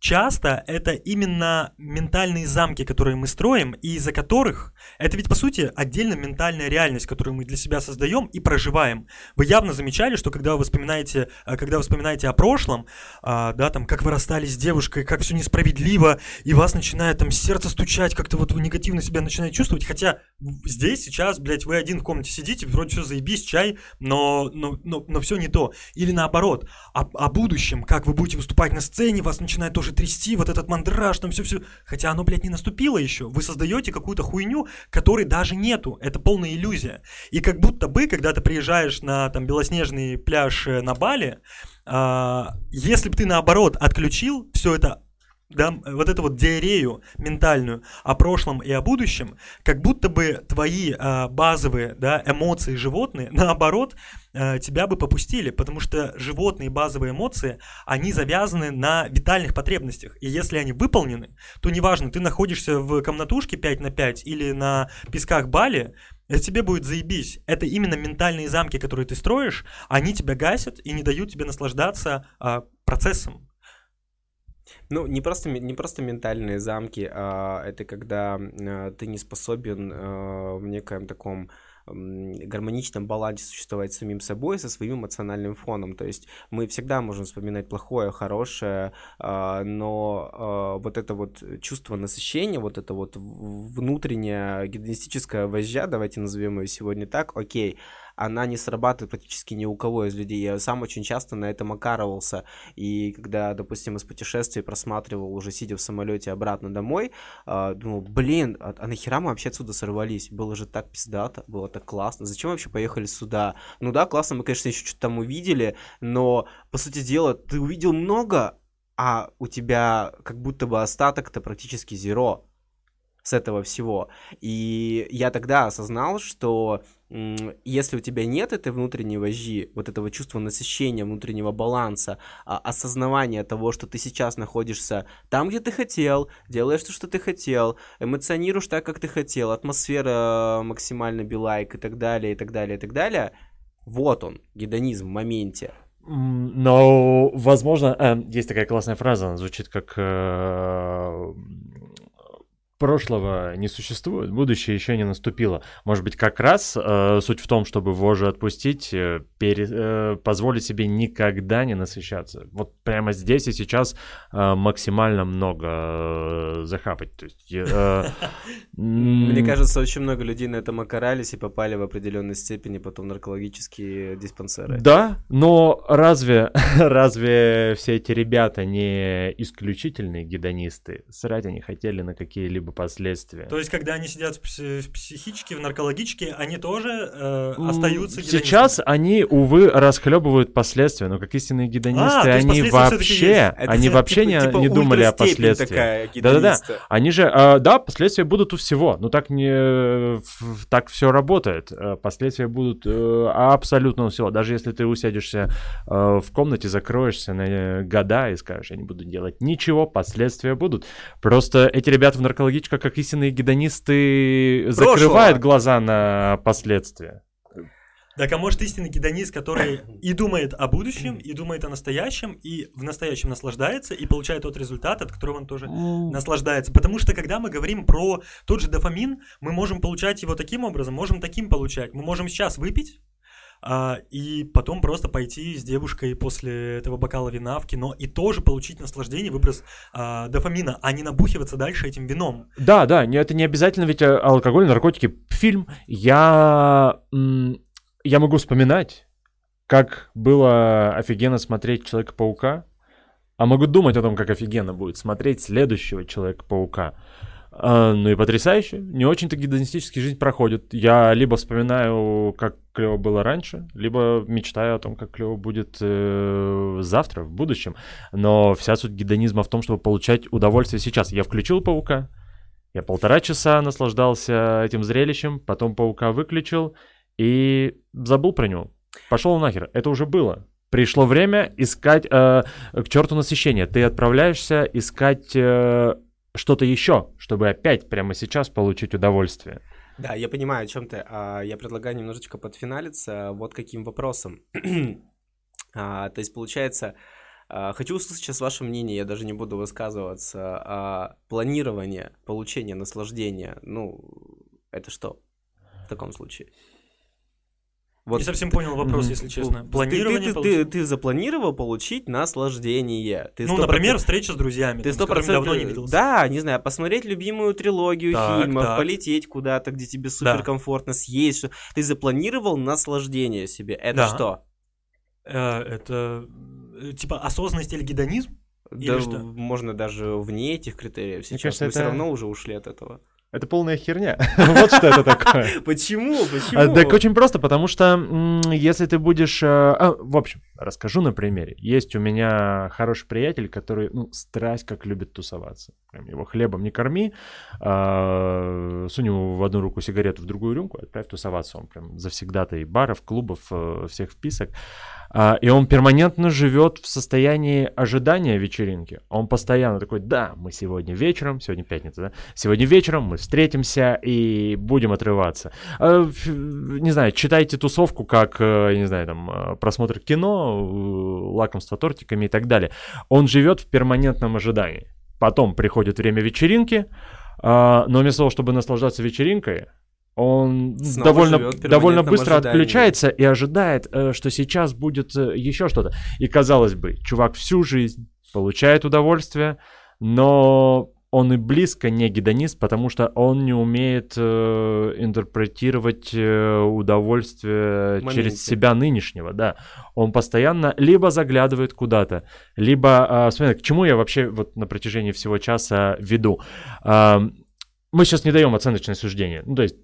часто это именно ментальные замки, которые мы строим, и из-за которых это ведь по сути отдельно ментальная реальность, которую мы для себя создаем и проживаем. Вы явно замечали, что когда вы вспоминаете, э, когда вы вспоминаете о прошлом, а, да, там, как вы расстались с девушкой, как все несправедливо, и вас начинает там сердце стучать, как-то вот вы негативно себя начинаете чувствовать, хотя здесь сейчас, блядь, вы один в комнате сидите, вроде все заебись, чай, но, но, но, но все не то. Или наоборот, о, о будущем, как вы будете выступать на сцене, вас начинает тоже трясти, вот этот мандраж, там все-все, хотя оно, блядь, не наступило еще. Вы создаете какую-то хуйню, которой даже нету. Это полная иллюзия. И как будто бы, когда ты приезжаешь на там белоснежный пляж э, на Бали, э, если бы ты наоборот отключил все это да, вот эту вот диарею ментальную о прошлом и о будущем, как будто бы твои э, базовые да, эмоции животные, наоборот, э, тебя бы попустили, потому что животные базовые эмоции, они завязаны на витальных потребностях, и если они выполнены, то неважно, ты находишься в комнатушке 5 на 5 или на песках Бали, это тебе будет заебись. Это именно ментальные замки, которые ты строишь, они тебя гасят и не дают тебе наслаждаться э, процессом. Ну, не просто, не просто ментальные замки, а это когда а, ты не способен а, в некоем таком гармоничном балансе существовать с самим собой, со своим эмоциональным фоном. То есть мы всегда можем вспоминать плохое, хорошее, а, но а, вот это вот чувство насыщения, вот это вот внутренняя гедонистическая вожжа, давайте назовем ее сегодня так, окей, она не срабатывает практически ни у кого из людей. Я сам очень часто на этом окарывался. И когда, допустим, из путешествий просматривал, уже сидя в самолете обратно домой, э, думал, блин, а, а нахера мы вообще отсюда сорвались? Было же так пиздато, было так классно. Зачем вообще поехали сюда? Ну да, классно, мы, конечно, еще что-то там увидели, но, по сути дела, ты увидел много, а у тебя как будто бы остаток-то практически зеро с этого всего. И я тогда осознал, что если у тебя нет этой внутренней вожи, вот этого чувства насыщения, внутреннего баланса, а, осознавания того, что ты сейчас находишься там, где ты хотел, делаешь то, что ты хотел, эмоционируешь так, как ты хотел, атмосфера максимально билайк и так далее, и так далее, и так далее, вот он, гедонизм в моменте. Но, возможно, э, есть такая классная фраза, она звучит как э, прошлого не существует, будущее еще не наступило. Может быть, как раз э, суть в том, чтобы вожжи отпустить, э, пере, э, позволить себе никогда не насыщаться. Вот прямо здесь и сейчас э, максимально много э, захапать. То есть, э, Мне кажется, очень много людей на этом окарались и попали в определенной степени потом в наркологические диспансеры. Да, но разве, разве все эти ребята не исключительные гедонисты? Срать они хотели на какие-либо какие-либо последствия. То есть, когда они сидят в, пси- в психичке, в наркологичке, они тоже э, остаются Сейчас они, увы, расхлебывают последствия, но как истинные гедонисты, а, они вообще, они вообще типа, не, типа не думали о последствиях. Да-да-да. Они же, э, да, последствия будут у всего, но так не так все работает. Э, последствия будут э, абсолютно у всего. Даже если ты усядешься э, в комнате, закроешься на года и скажешь, я не буду делать ничего, последствия будут. Просто эти ребята в наркологии Логичка, как истинные гедонисты, Прошлого. закрывает глаза на последствия. Так, а может истинный гедонист, который и думает о будущем, и думает о настоящем, и в настоящем наслаждается, и получает тот результат, от которого он тоже наслаждается. Потому что, когда мы говорим про тот же дофамин, мы можем получать его таким образом, можем таким получать. Мы можем сейчас выпить, и потом просто пойти с девушкой после этого бокала вина в кино и тоже получить наслаждение, выброс а, дофамина, а не набухиваться дальше этим вином. Да, да, это не обязательно ведь э, алкоголь, наркотики. Фильм я, я могу вспоминать, как было офигенно смотреть Человека-паука, а могу думать о том, как офигенно будет смотреть следующего Человека-паука. А, ну и потрясающе. Не очень-то гедонистически жизнь проходит. Я либо вспоминаю, как клево было раньше, либо мечтаю о том, как клево будет э, завтра, в будущем. Но вся суть гедонизма в том, чтобы получать удовольствие сейчас. Я включил паука, я полтора часа наслаждался этим зрелищем, потом паука выключил и забыл про него. Пошел нахер. Это уже было. Пришло время искать э, к черту насыщения. Ты отправляешься искать э, что-то еще, чтобы опять прямо сейчас получить удовольствие. Да, я понимаю, о чем ты. А, я предлагаю немножечко подфиналиться вот каким вопросом. а, то есть, получается, а, хочу услышать сейчас ваше мнение, я даже не буду высказываться. А, планирование получения наслаждения, ну, это что в таком случае? Вот. Не совсем понял вопрос, mm-hmm. если честно. Планирование ты, ты, ты, ты запланировал получить наслаждение. Ты ну, 100%... например, встреча с друзьями, ты там, 100%... с давно не виделся. Да, не знаю, посмотреть любимую трилогию так, фильмов, так. полететь куда-то, где тебе супер комфортно, да. съесть. Что... Ты запланировал наслаждение себе. Это да. что? Э, это э, типа осознанность или гедонизм? Да, или что? можно даже вне этих критериев. Сейчас кажется, мы это... все равно уже ушли от этого. Это полная херня. вот что это такое. Почему? Почему? А, так очень просто, потому что если ты будешь... Э, а, в общем, расскажу на примере. Есть у меня хороший приятель, который, ну, страсть как любит тусоваться. Прям его хлебом не корми, а, сунь ему в одну руку сигарету, в другую рюмку, отправь тусоваться. Он прям завсегда-то и баров, клубов, э, всех вписок. А, и он перманентно живет в состоянии ожидания вечеринки. Он постоянно такой, да, мы сегодня вечером, сегодня пятница, да, сегодня вечером мы встретимся и будем отрываться. А, не знаю, читайте тусовку как, э, не знаю, там, э, просмотр кино, э, лакомство тортиками и так далее. Он живет в перманентном ожидании. Потом приходит время вечеринки, а, но вместо того, чтобы наслаждаться вечеринкой, он Снова довольно, довольно быстро ожидании. отключается и ожидает, э, что сейчас будет э, еще что-то. И казалось бы, чувак всю жизнь получает удовольствие, но он и близко не гедонист, потому что он не умеет э, интерпретировать э, удовольствие Моменте. через себя нынешнего, да. Он постоянно либо заглядывает куда-то, либо, э, смотри, к чему я вообще вот на протяжении всего часа веду. Э, мы сейчас не даем оценочное суждение. Ну, то есть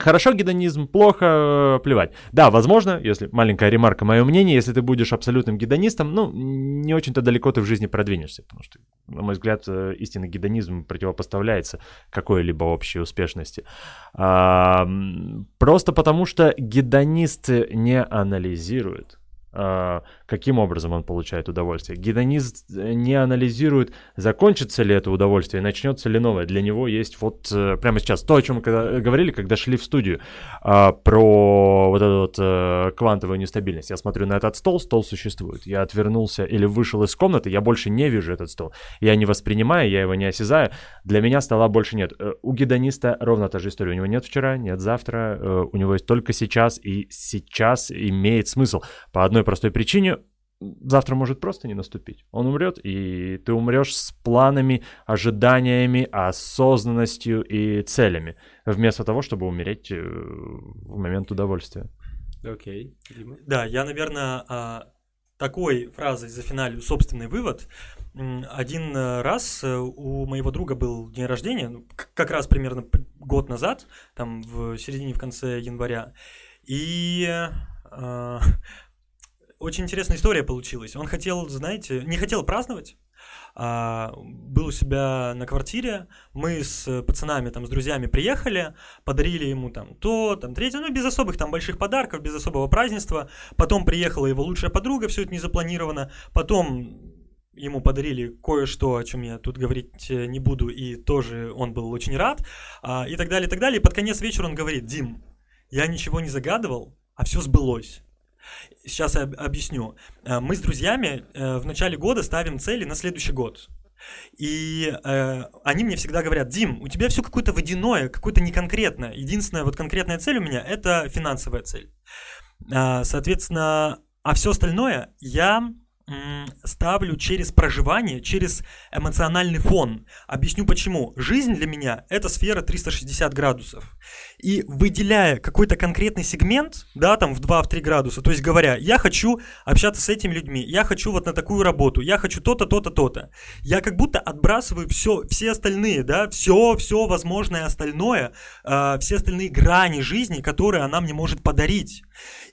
Хорошо гедонизм, плохо, э, плевать. Да, возможно, если маленькая ремарка, мое мнение, если ты будешь абсолютным гедонистом, ну, не очень-то далеко ты в жизни продвинешься, потому что, на мой взгляд, э, истинный гедонизм противопоставляется какой-либо общей успешности. А, просто потому что гедонисты не анализируют а, каким образом он получает удовольствие. Гедонист не анализирует, закончится ли это удовольствие, начнется ли новое. Для него есть вот э, прямо сейчас то, о чем мы когда, говорили, когда шли в студию, а, про вот эту вот квантовую нестабильность. Я смотрю на этот стол, стол существует. Я отвернулся или вышел из комнаты, я больше не вижу этот стол. Я не воспринимаю, я его не осязаю. Для меня стола больше нет. Э, у гедониста ровно та же история. У него нет вчера, нет завтра, у него есть только сейчас, и сейчас имеет смысл. По одной простой причине, завтра может просто не наступить. Он умрет, и ты умрешь с планами, ожиданиями, осознанностью и целями, вместо того, чтобы умереть э, в момент удовольствия. Окей, okay. Да, я, наверное, а, такой фразой зафиналю собственный вывод. Один э, раз э, у моего друга был день рождения, ну, как раз примерно год назад, там в середине, в конце января, и очень интересная история получилась. Он хотел, знаете, не хотел праздновать, а, был у себя на квартире, мы с пацанами, там, с друзьями приехали, подарили ему там то, там, третье, ну, без особых там больших подарков, без особого празднества. Потом приехала его лучшая подруга, все это не запланировано. Потом ему подарили кое-что, о чем я тут говорить не буду, и тоже он был очень рад, а, и так далее, и так далее. И под конец вечера он говорит, Дим, я ничего не загадывал, а все сбылось. Сейчас я объясню. Э, мы с друзьями э, в начале года ставим цели на следующий год. И э, они мне всегда говорят, Дим, у тебя все какое-то водяное, какое-то неконкретное. Единственная вот конкретная цель у меня это финансовая цель. Э, соответственно, а все остальное я ставлю через проживание, через эмоциональный фон. Объясню почему. Жизнь для меня это сфера 360 градусов. И выделяя какой-то конкретный сегмент, да, там в 2-3 градуса, то есть говоря, я хочу общаться с этими людьми, я хочу вот на такую работу, я хочу то-то, то-то, то-то. Я как будто отбрасываю все, все остальные, да, все, все возможное остальное, э, все остальные грани жизни, которые она мне может подарить.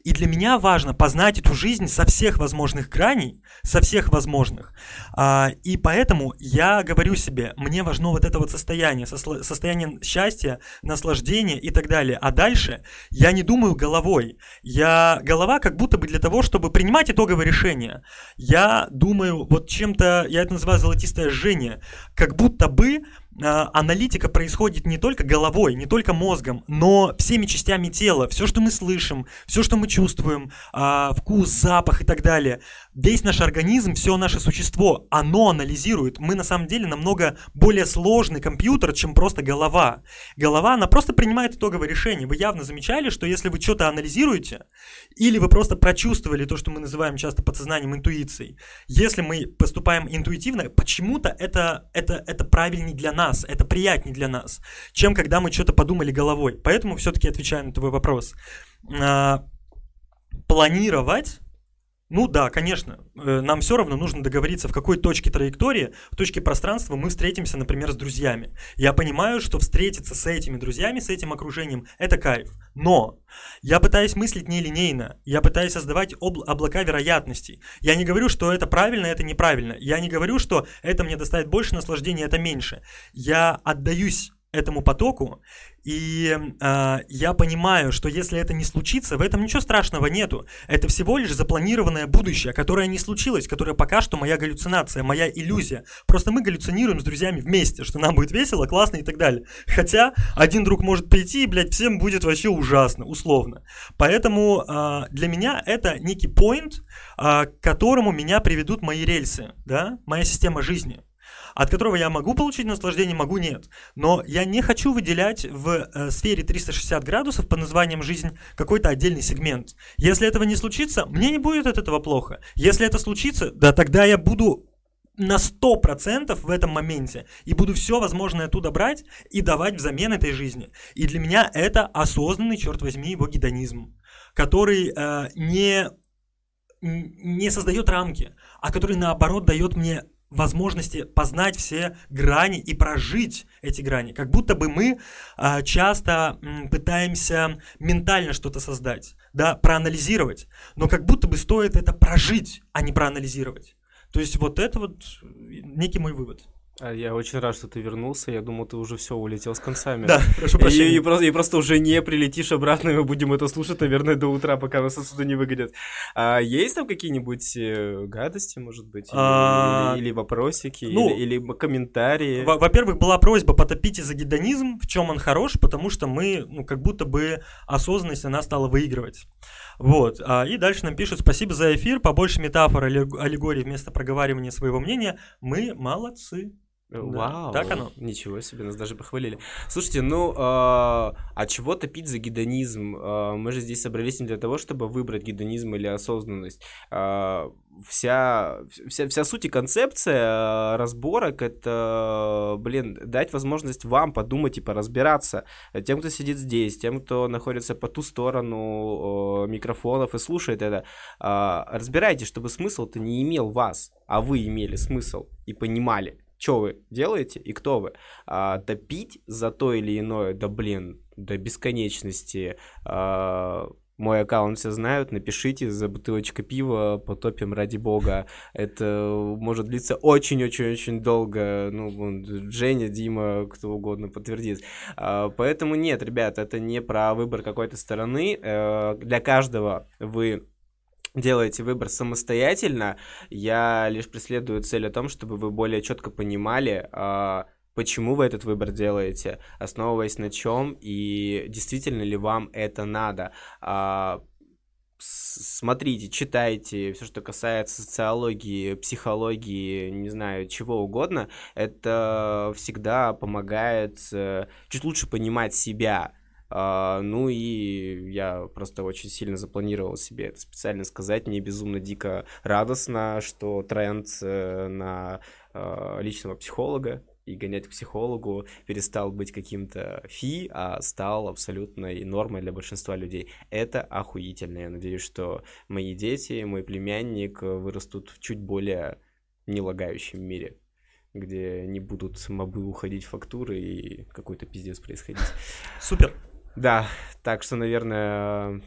И для меня важно познать эту жизнь со всех возможных граней, со всех возможных. А, и поэтому я говорю себе, мне важно вот это вот состояние, состояние счастья, наслаждения и так далее. А дальше я не думаю головой. Я голова как будто бы для того, чтобы принимать итоговое решение. Я думаю вот чем-то, я это называю золотистое жжение, как будто бы аналитика происходит не только головой, не только мозгом, но всеми частями тела. Все, что мы слышим, все, что мы чувствуем, а, вкус, запах и так далее. Весь наш организм, все наше существо, оно анализирует. Мы на самом деле намного более сложный компьютер, чем просто голова. Голова, она просто принимает итоговое решение. Вы явно замечали, что если вы что-то анализируете, или вы просто прочувствовали то, что мы называем часто подсознанием интуицией, если мы поступаем интуитивно, почему-то это, это, это правильнее для нас нас, это приятнее для нас, чем когда мы что-то подумали головой. Поэтому все-таки отвечаю на твой вопрос. А, планировать ну да, конечно. Э, нам все равно нужно договориться, в какой точке траектории, в точке пространства мы встретимся, например, с друзьями. Я понимаю, что встретиться с этими друзьями, с этим окружением – это кайф. Но я пытаюсь мыслить нелинейно, я пытаюсь создавать обл- облака вероятностей. Я не говорю, что это правильно, это неправильно. Я не говорю, что это мне доставит больше наслаждения, это меньше. Я отдаюсь этому потоку, и э, я понимаю, что если это не случится, в этом ничего страшного нету. Это всего лишь запланированное будущее, которое не случилось, которое пока что моя галлюцинация, моя иллюзия. Просто мы галлюцинируем с друзьями вместе, что нам будет весело, классно и так далее. Хотя один друг может прийти, и, блядь, всем будет вообще ужасно, условно. Поэтому э, для меня это некий point, э, к которому меня приведут мои рельсы, да, моя система жизни. От которого я могу получить наслаждение, могу нет. Но я не хочу выделять в э, сфере 360 градусов под названием «жизнь» какой-то отдельный сегмент. Если этого не случится, мне не будет от этого плохо. Если это случится, да тогда я буду на 100% в этом моменте и буду все возможное оттуда брать и давать взамен этой жизни. И для меня это осознанный, черт возьми, его гедонизм, который э, не, не создает рамки, а который наоборот дает мне возможности познать все грани и прожить эти грани. Как будто бы мы э, часто м, пытаемся ментально что-то создать, да, проанализировать, но как будто бы стоит это прожить, а не проанализировать. То есть вот это вот некий мой вывод. А я очень рад, что ты вернулся. Я думал, ты уже все улетел с концами. Да, прошу прощения. И, и, просто, и просто уже не прилетишь обратно, и мы будем это слушать, наверное, до утра, пока нас отсюда не выгонят. А есть там какие-нибудь э, гадости, может быть? Или, а... или, вопросики, ну, или, или комментарии? Во-первых, была просьба потопить за гедонизм, в чем он хорош, потому что мы, ну, как будто бы осознанность она стала выигрывать. Вот. А, и дальше нам пишут, спасибо за эфир, побольше метафор, аллегорий вместо проговаривания своего мнения. Мы молодцы. Вау, так оно. Ничего себе, нас даже похвалили. Слушайте, ну, э, а чего топить за гедонизм? Э, мы же здесь собрались не для того, чтобы выбрать гедонизм или осознанность. Э, вся, вся, вся суть и концепция разборок — это, блин, дать возможность вам подумать и поразбираться. Тем, кто сидит здесь, тем, кто находится по ту сторону э, микрофонов и слушает это, э, разбирайтесь, чтобы смысл-то не имел вас, а вы имели смысл и понимали что вы делаете и кто вы. А, топить за то или иное, да блин, до бесконечности. А, мой аккаунт все знают, напишите за бутылочка пива, потопим ради бога. Это может длиться очень-очень-очень долго. Ну, Женя, Дима, кто угодно подтвердит. А, поэтому нет, ребят, это не про выбор какой-то стороны. Э, для каждого вы делаете выбор самостоятельно, я лишь преследую цель о том, чтобы вы более четко понимали, а, почему вы этот выбор делаете, основываясь на чем и действительно ли вам это надо. А, смотрите, читайте все, что касается социологии, психологии, не знаю, чего угодно, это всегда помогает э, чуть лучше понимать себя, а, ну и я просто очень сильно запланировал себе это специально сказать. Мне безумно дико радостно, что тренд э, на э, личного психолога и гонять к психологу перестал быть каким-то фи, а стал абсолютной нормой для большинства людей. Это охуительно. Я надеюсь, что мои дети, мой племянник вырастут в чуть более нелагающем мире где не будут мобы уходить фактуры и какой-то пиздец происходить. Супер. Да, так что, наверное,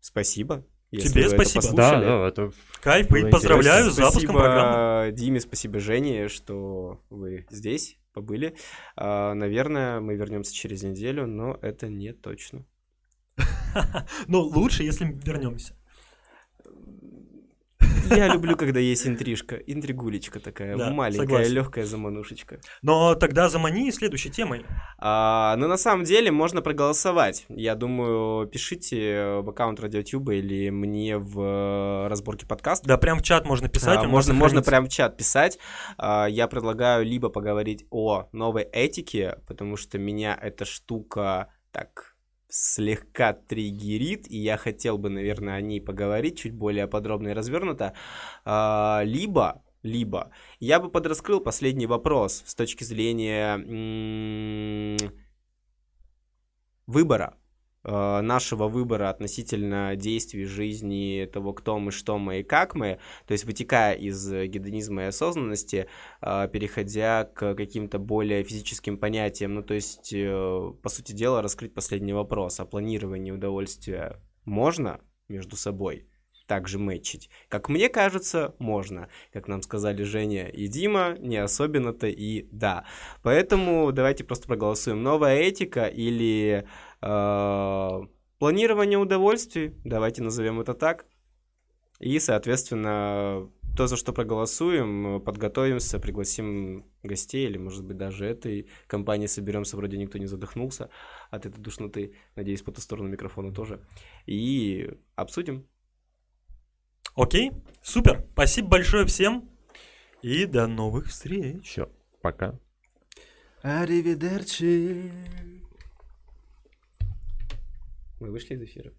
спасибо. Тебе спасибо. Это да, да, это Кайф, поздравляю с запуском программы. Диме, спасибо Жене, что вы здесь побыли. А, наверное, мы вернемся через неделю, но это не точно. Ну, лучше, если вернемся. Я люблю, когда есть интрижка, интригулечка такая, да, маленькая, легкая заманушечка. Но тогда замани следующей темой. А, ну, на самом деле, можно проголосовать. Я думаю, пишите в аккаунт Радиотюба или мне в разборке подкаста. Да, прям в чат можно писать. А, можно, можно прям в чат писать. А, я предлагаю либо поговорить о новой этике, потому что меня эта штука так слегка триггерит, и я хотел бы, наверное, о ней поговорить чуть более подробно и развернуто. А, либо, либо я бы подраскрыл последний вопрос с точки зрения выбора. Э, нашего выбора относительно действий жизни, того, кто мы, что мы и как мы, то есть вытекая из гедонизма и осознанности, э, переходя к каким-то более физическим понятиям, ну то есть, э, по сути дела, раскрыть последний вопрос, о планировании удовольствия можно между собой? также мэтчить. Как мне кажется, можно. Как нам сказали Женя и Дима, не особенно-то и да. Поэтому давайте просто проголосуем. Новая этика или э, планирование удовольствий, давайте назовем это так. И, соответственно, то, за что проголосуем, подготовимся, пригласим гостей, или, может быть, даже этой компании соберемся, вроде никто не задохнулся от этой душноты, надеюсь, по ту сторону микрофона тоже, и обсудим. Окей, супер. Спасибо большое всем. И до новых встреч. Все, пока. Аривидерчи. Мы вышли из эфира.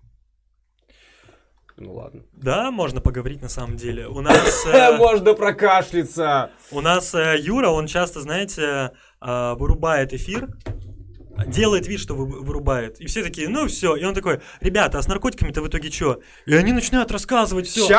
Ну ладно. Да, можно поговорить на самом деле. У нас... э, Можно прокашляться. У нас э, Юра, он часто, знаете, э, вырубает эфир, делает вид, что вы- вырубает. И все такие, ну все. И он такой, ребята, а с наркотиками-то в итоге что? И они начинают рассказывать все.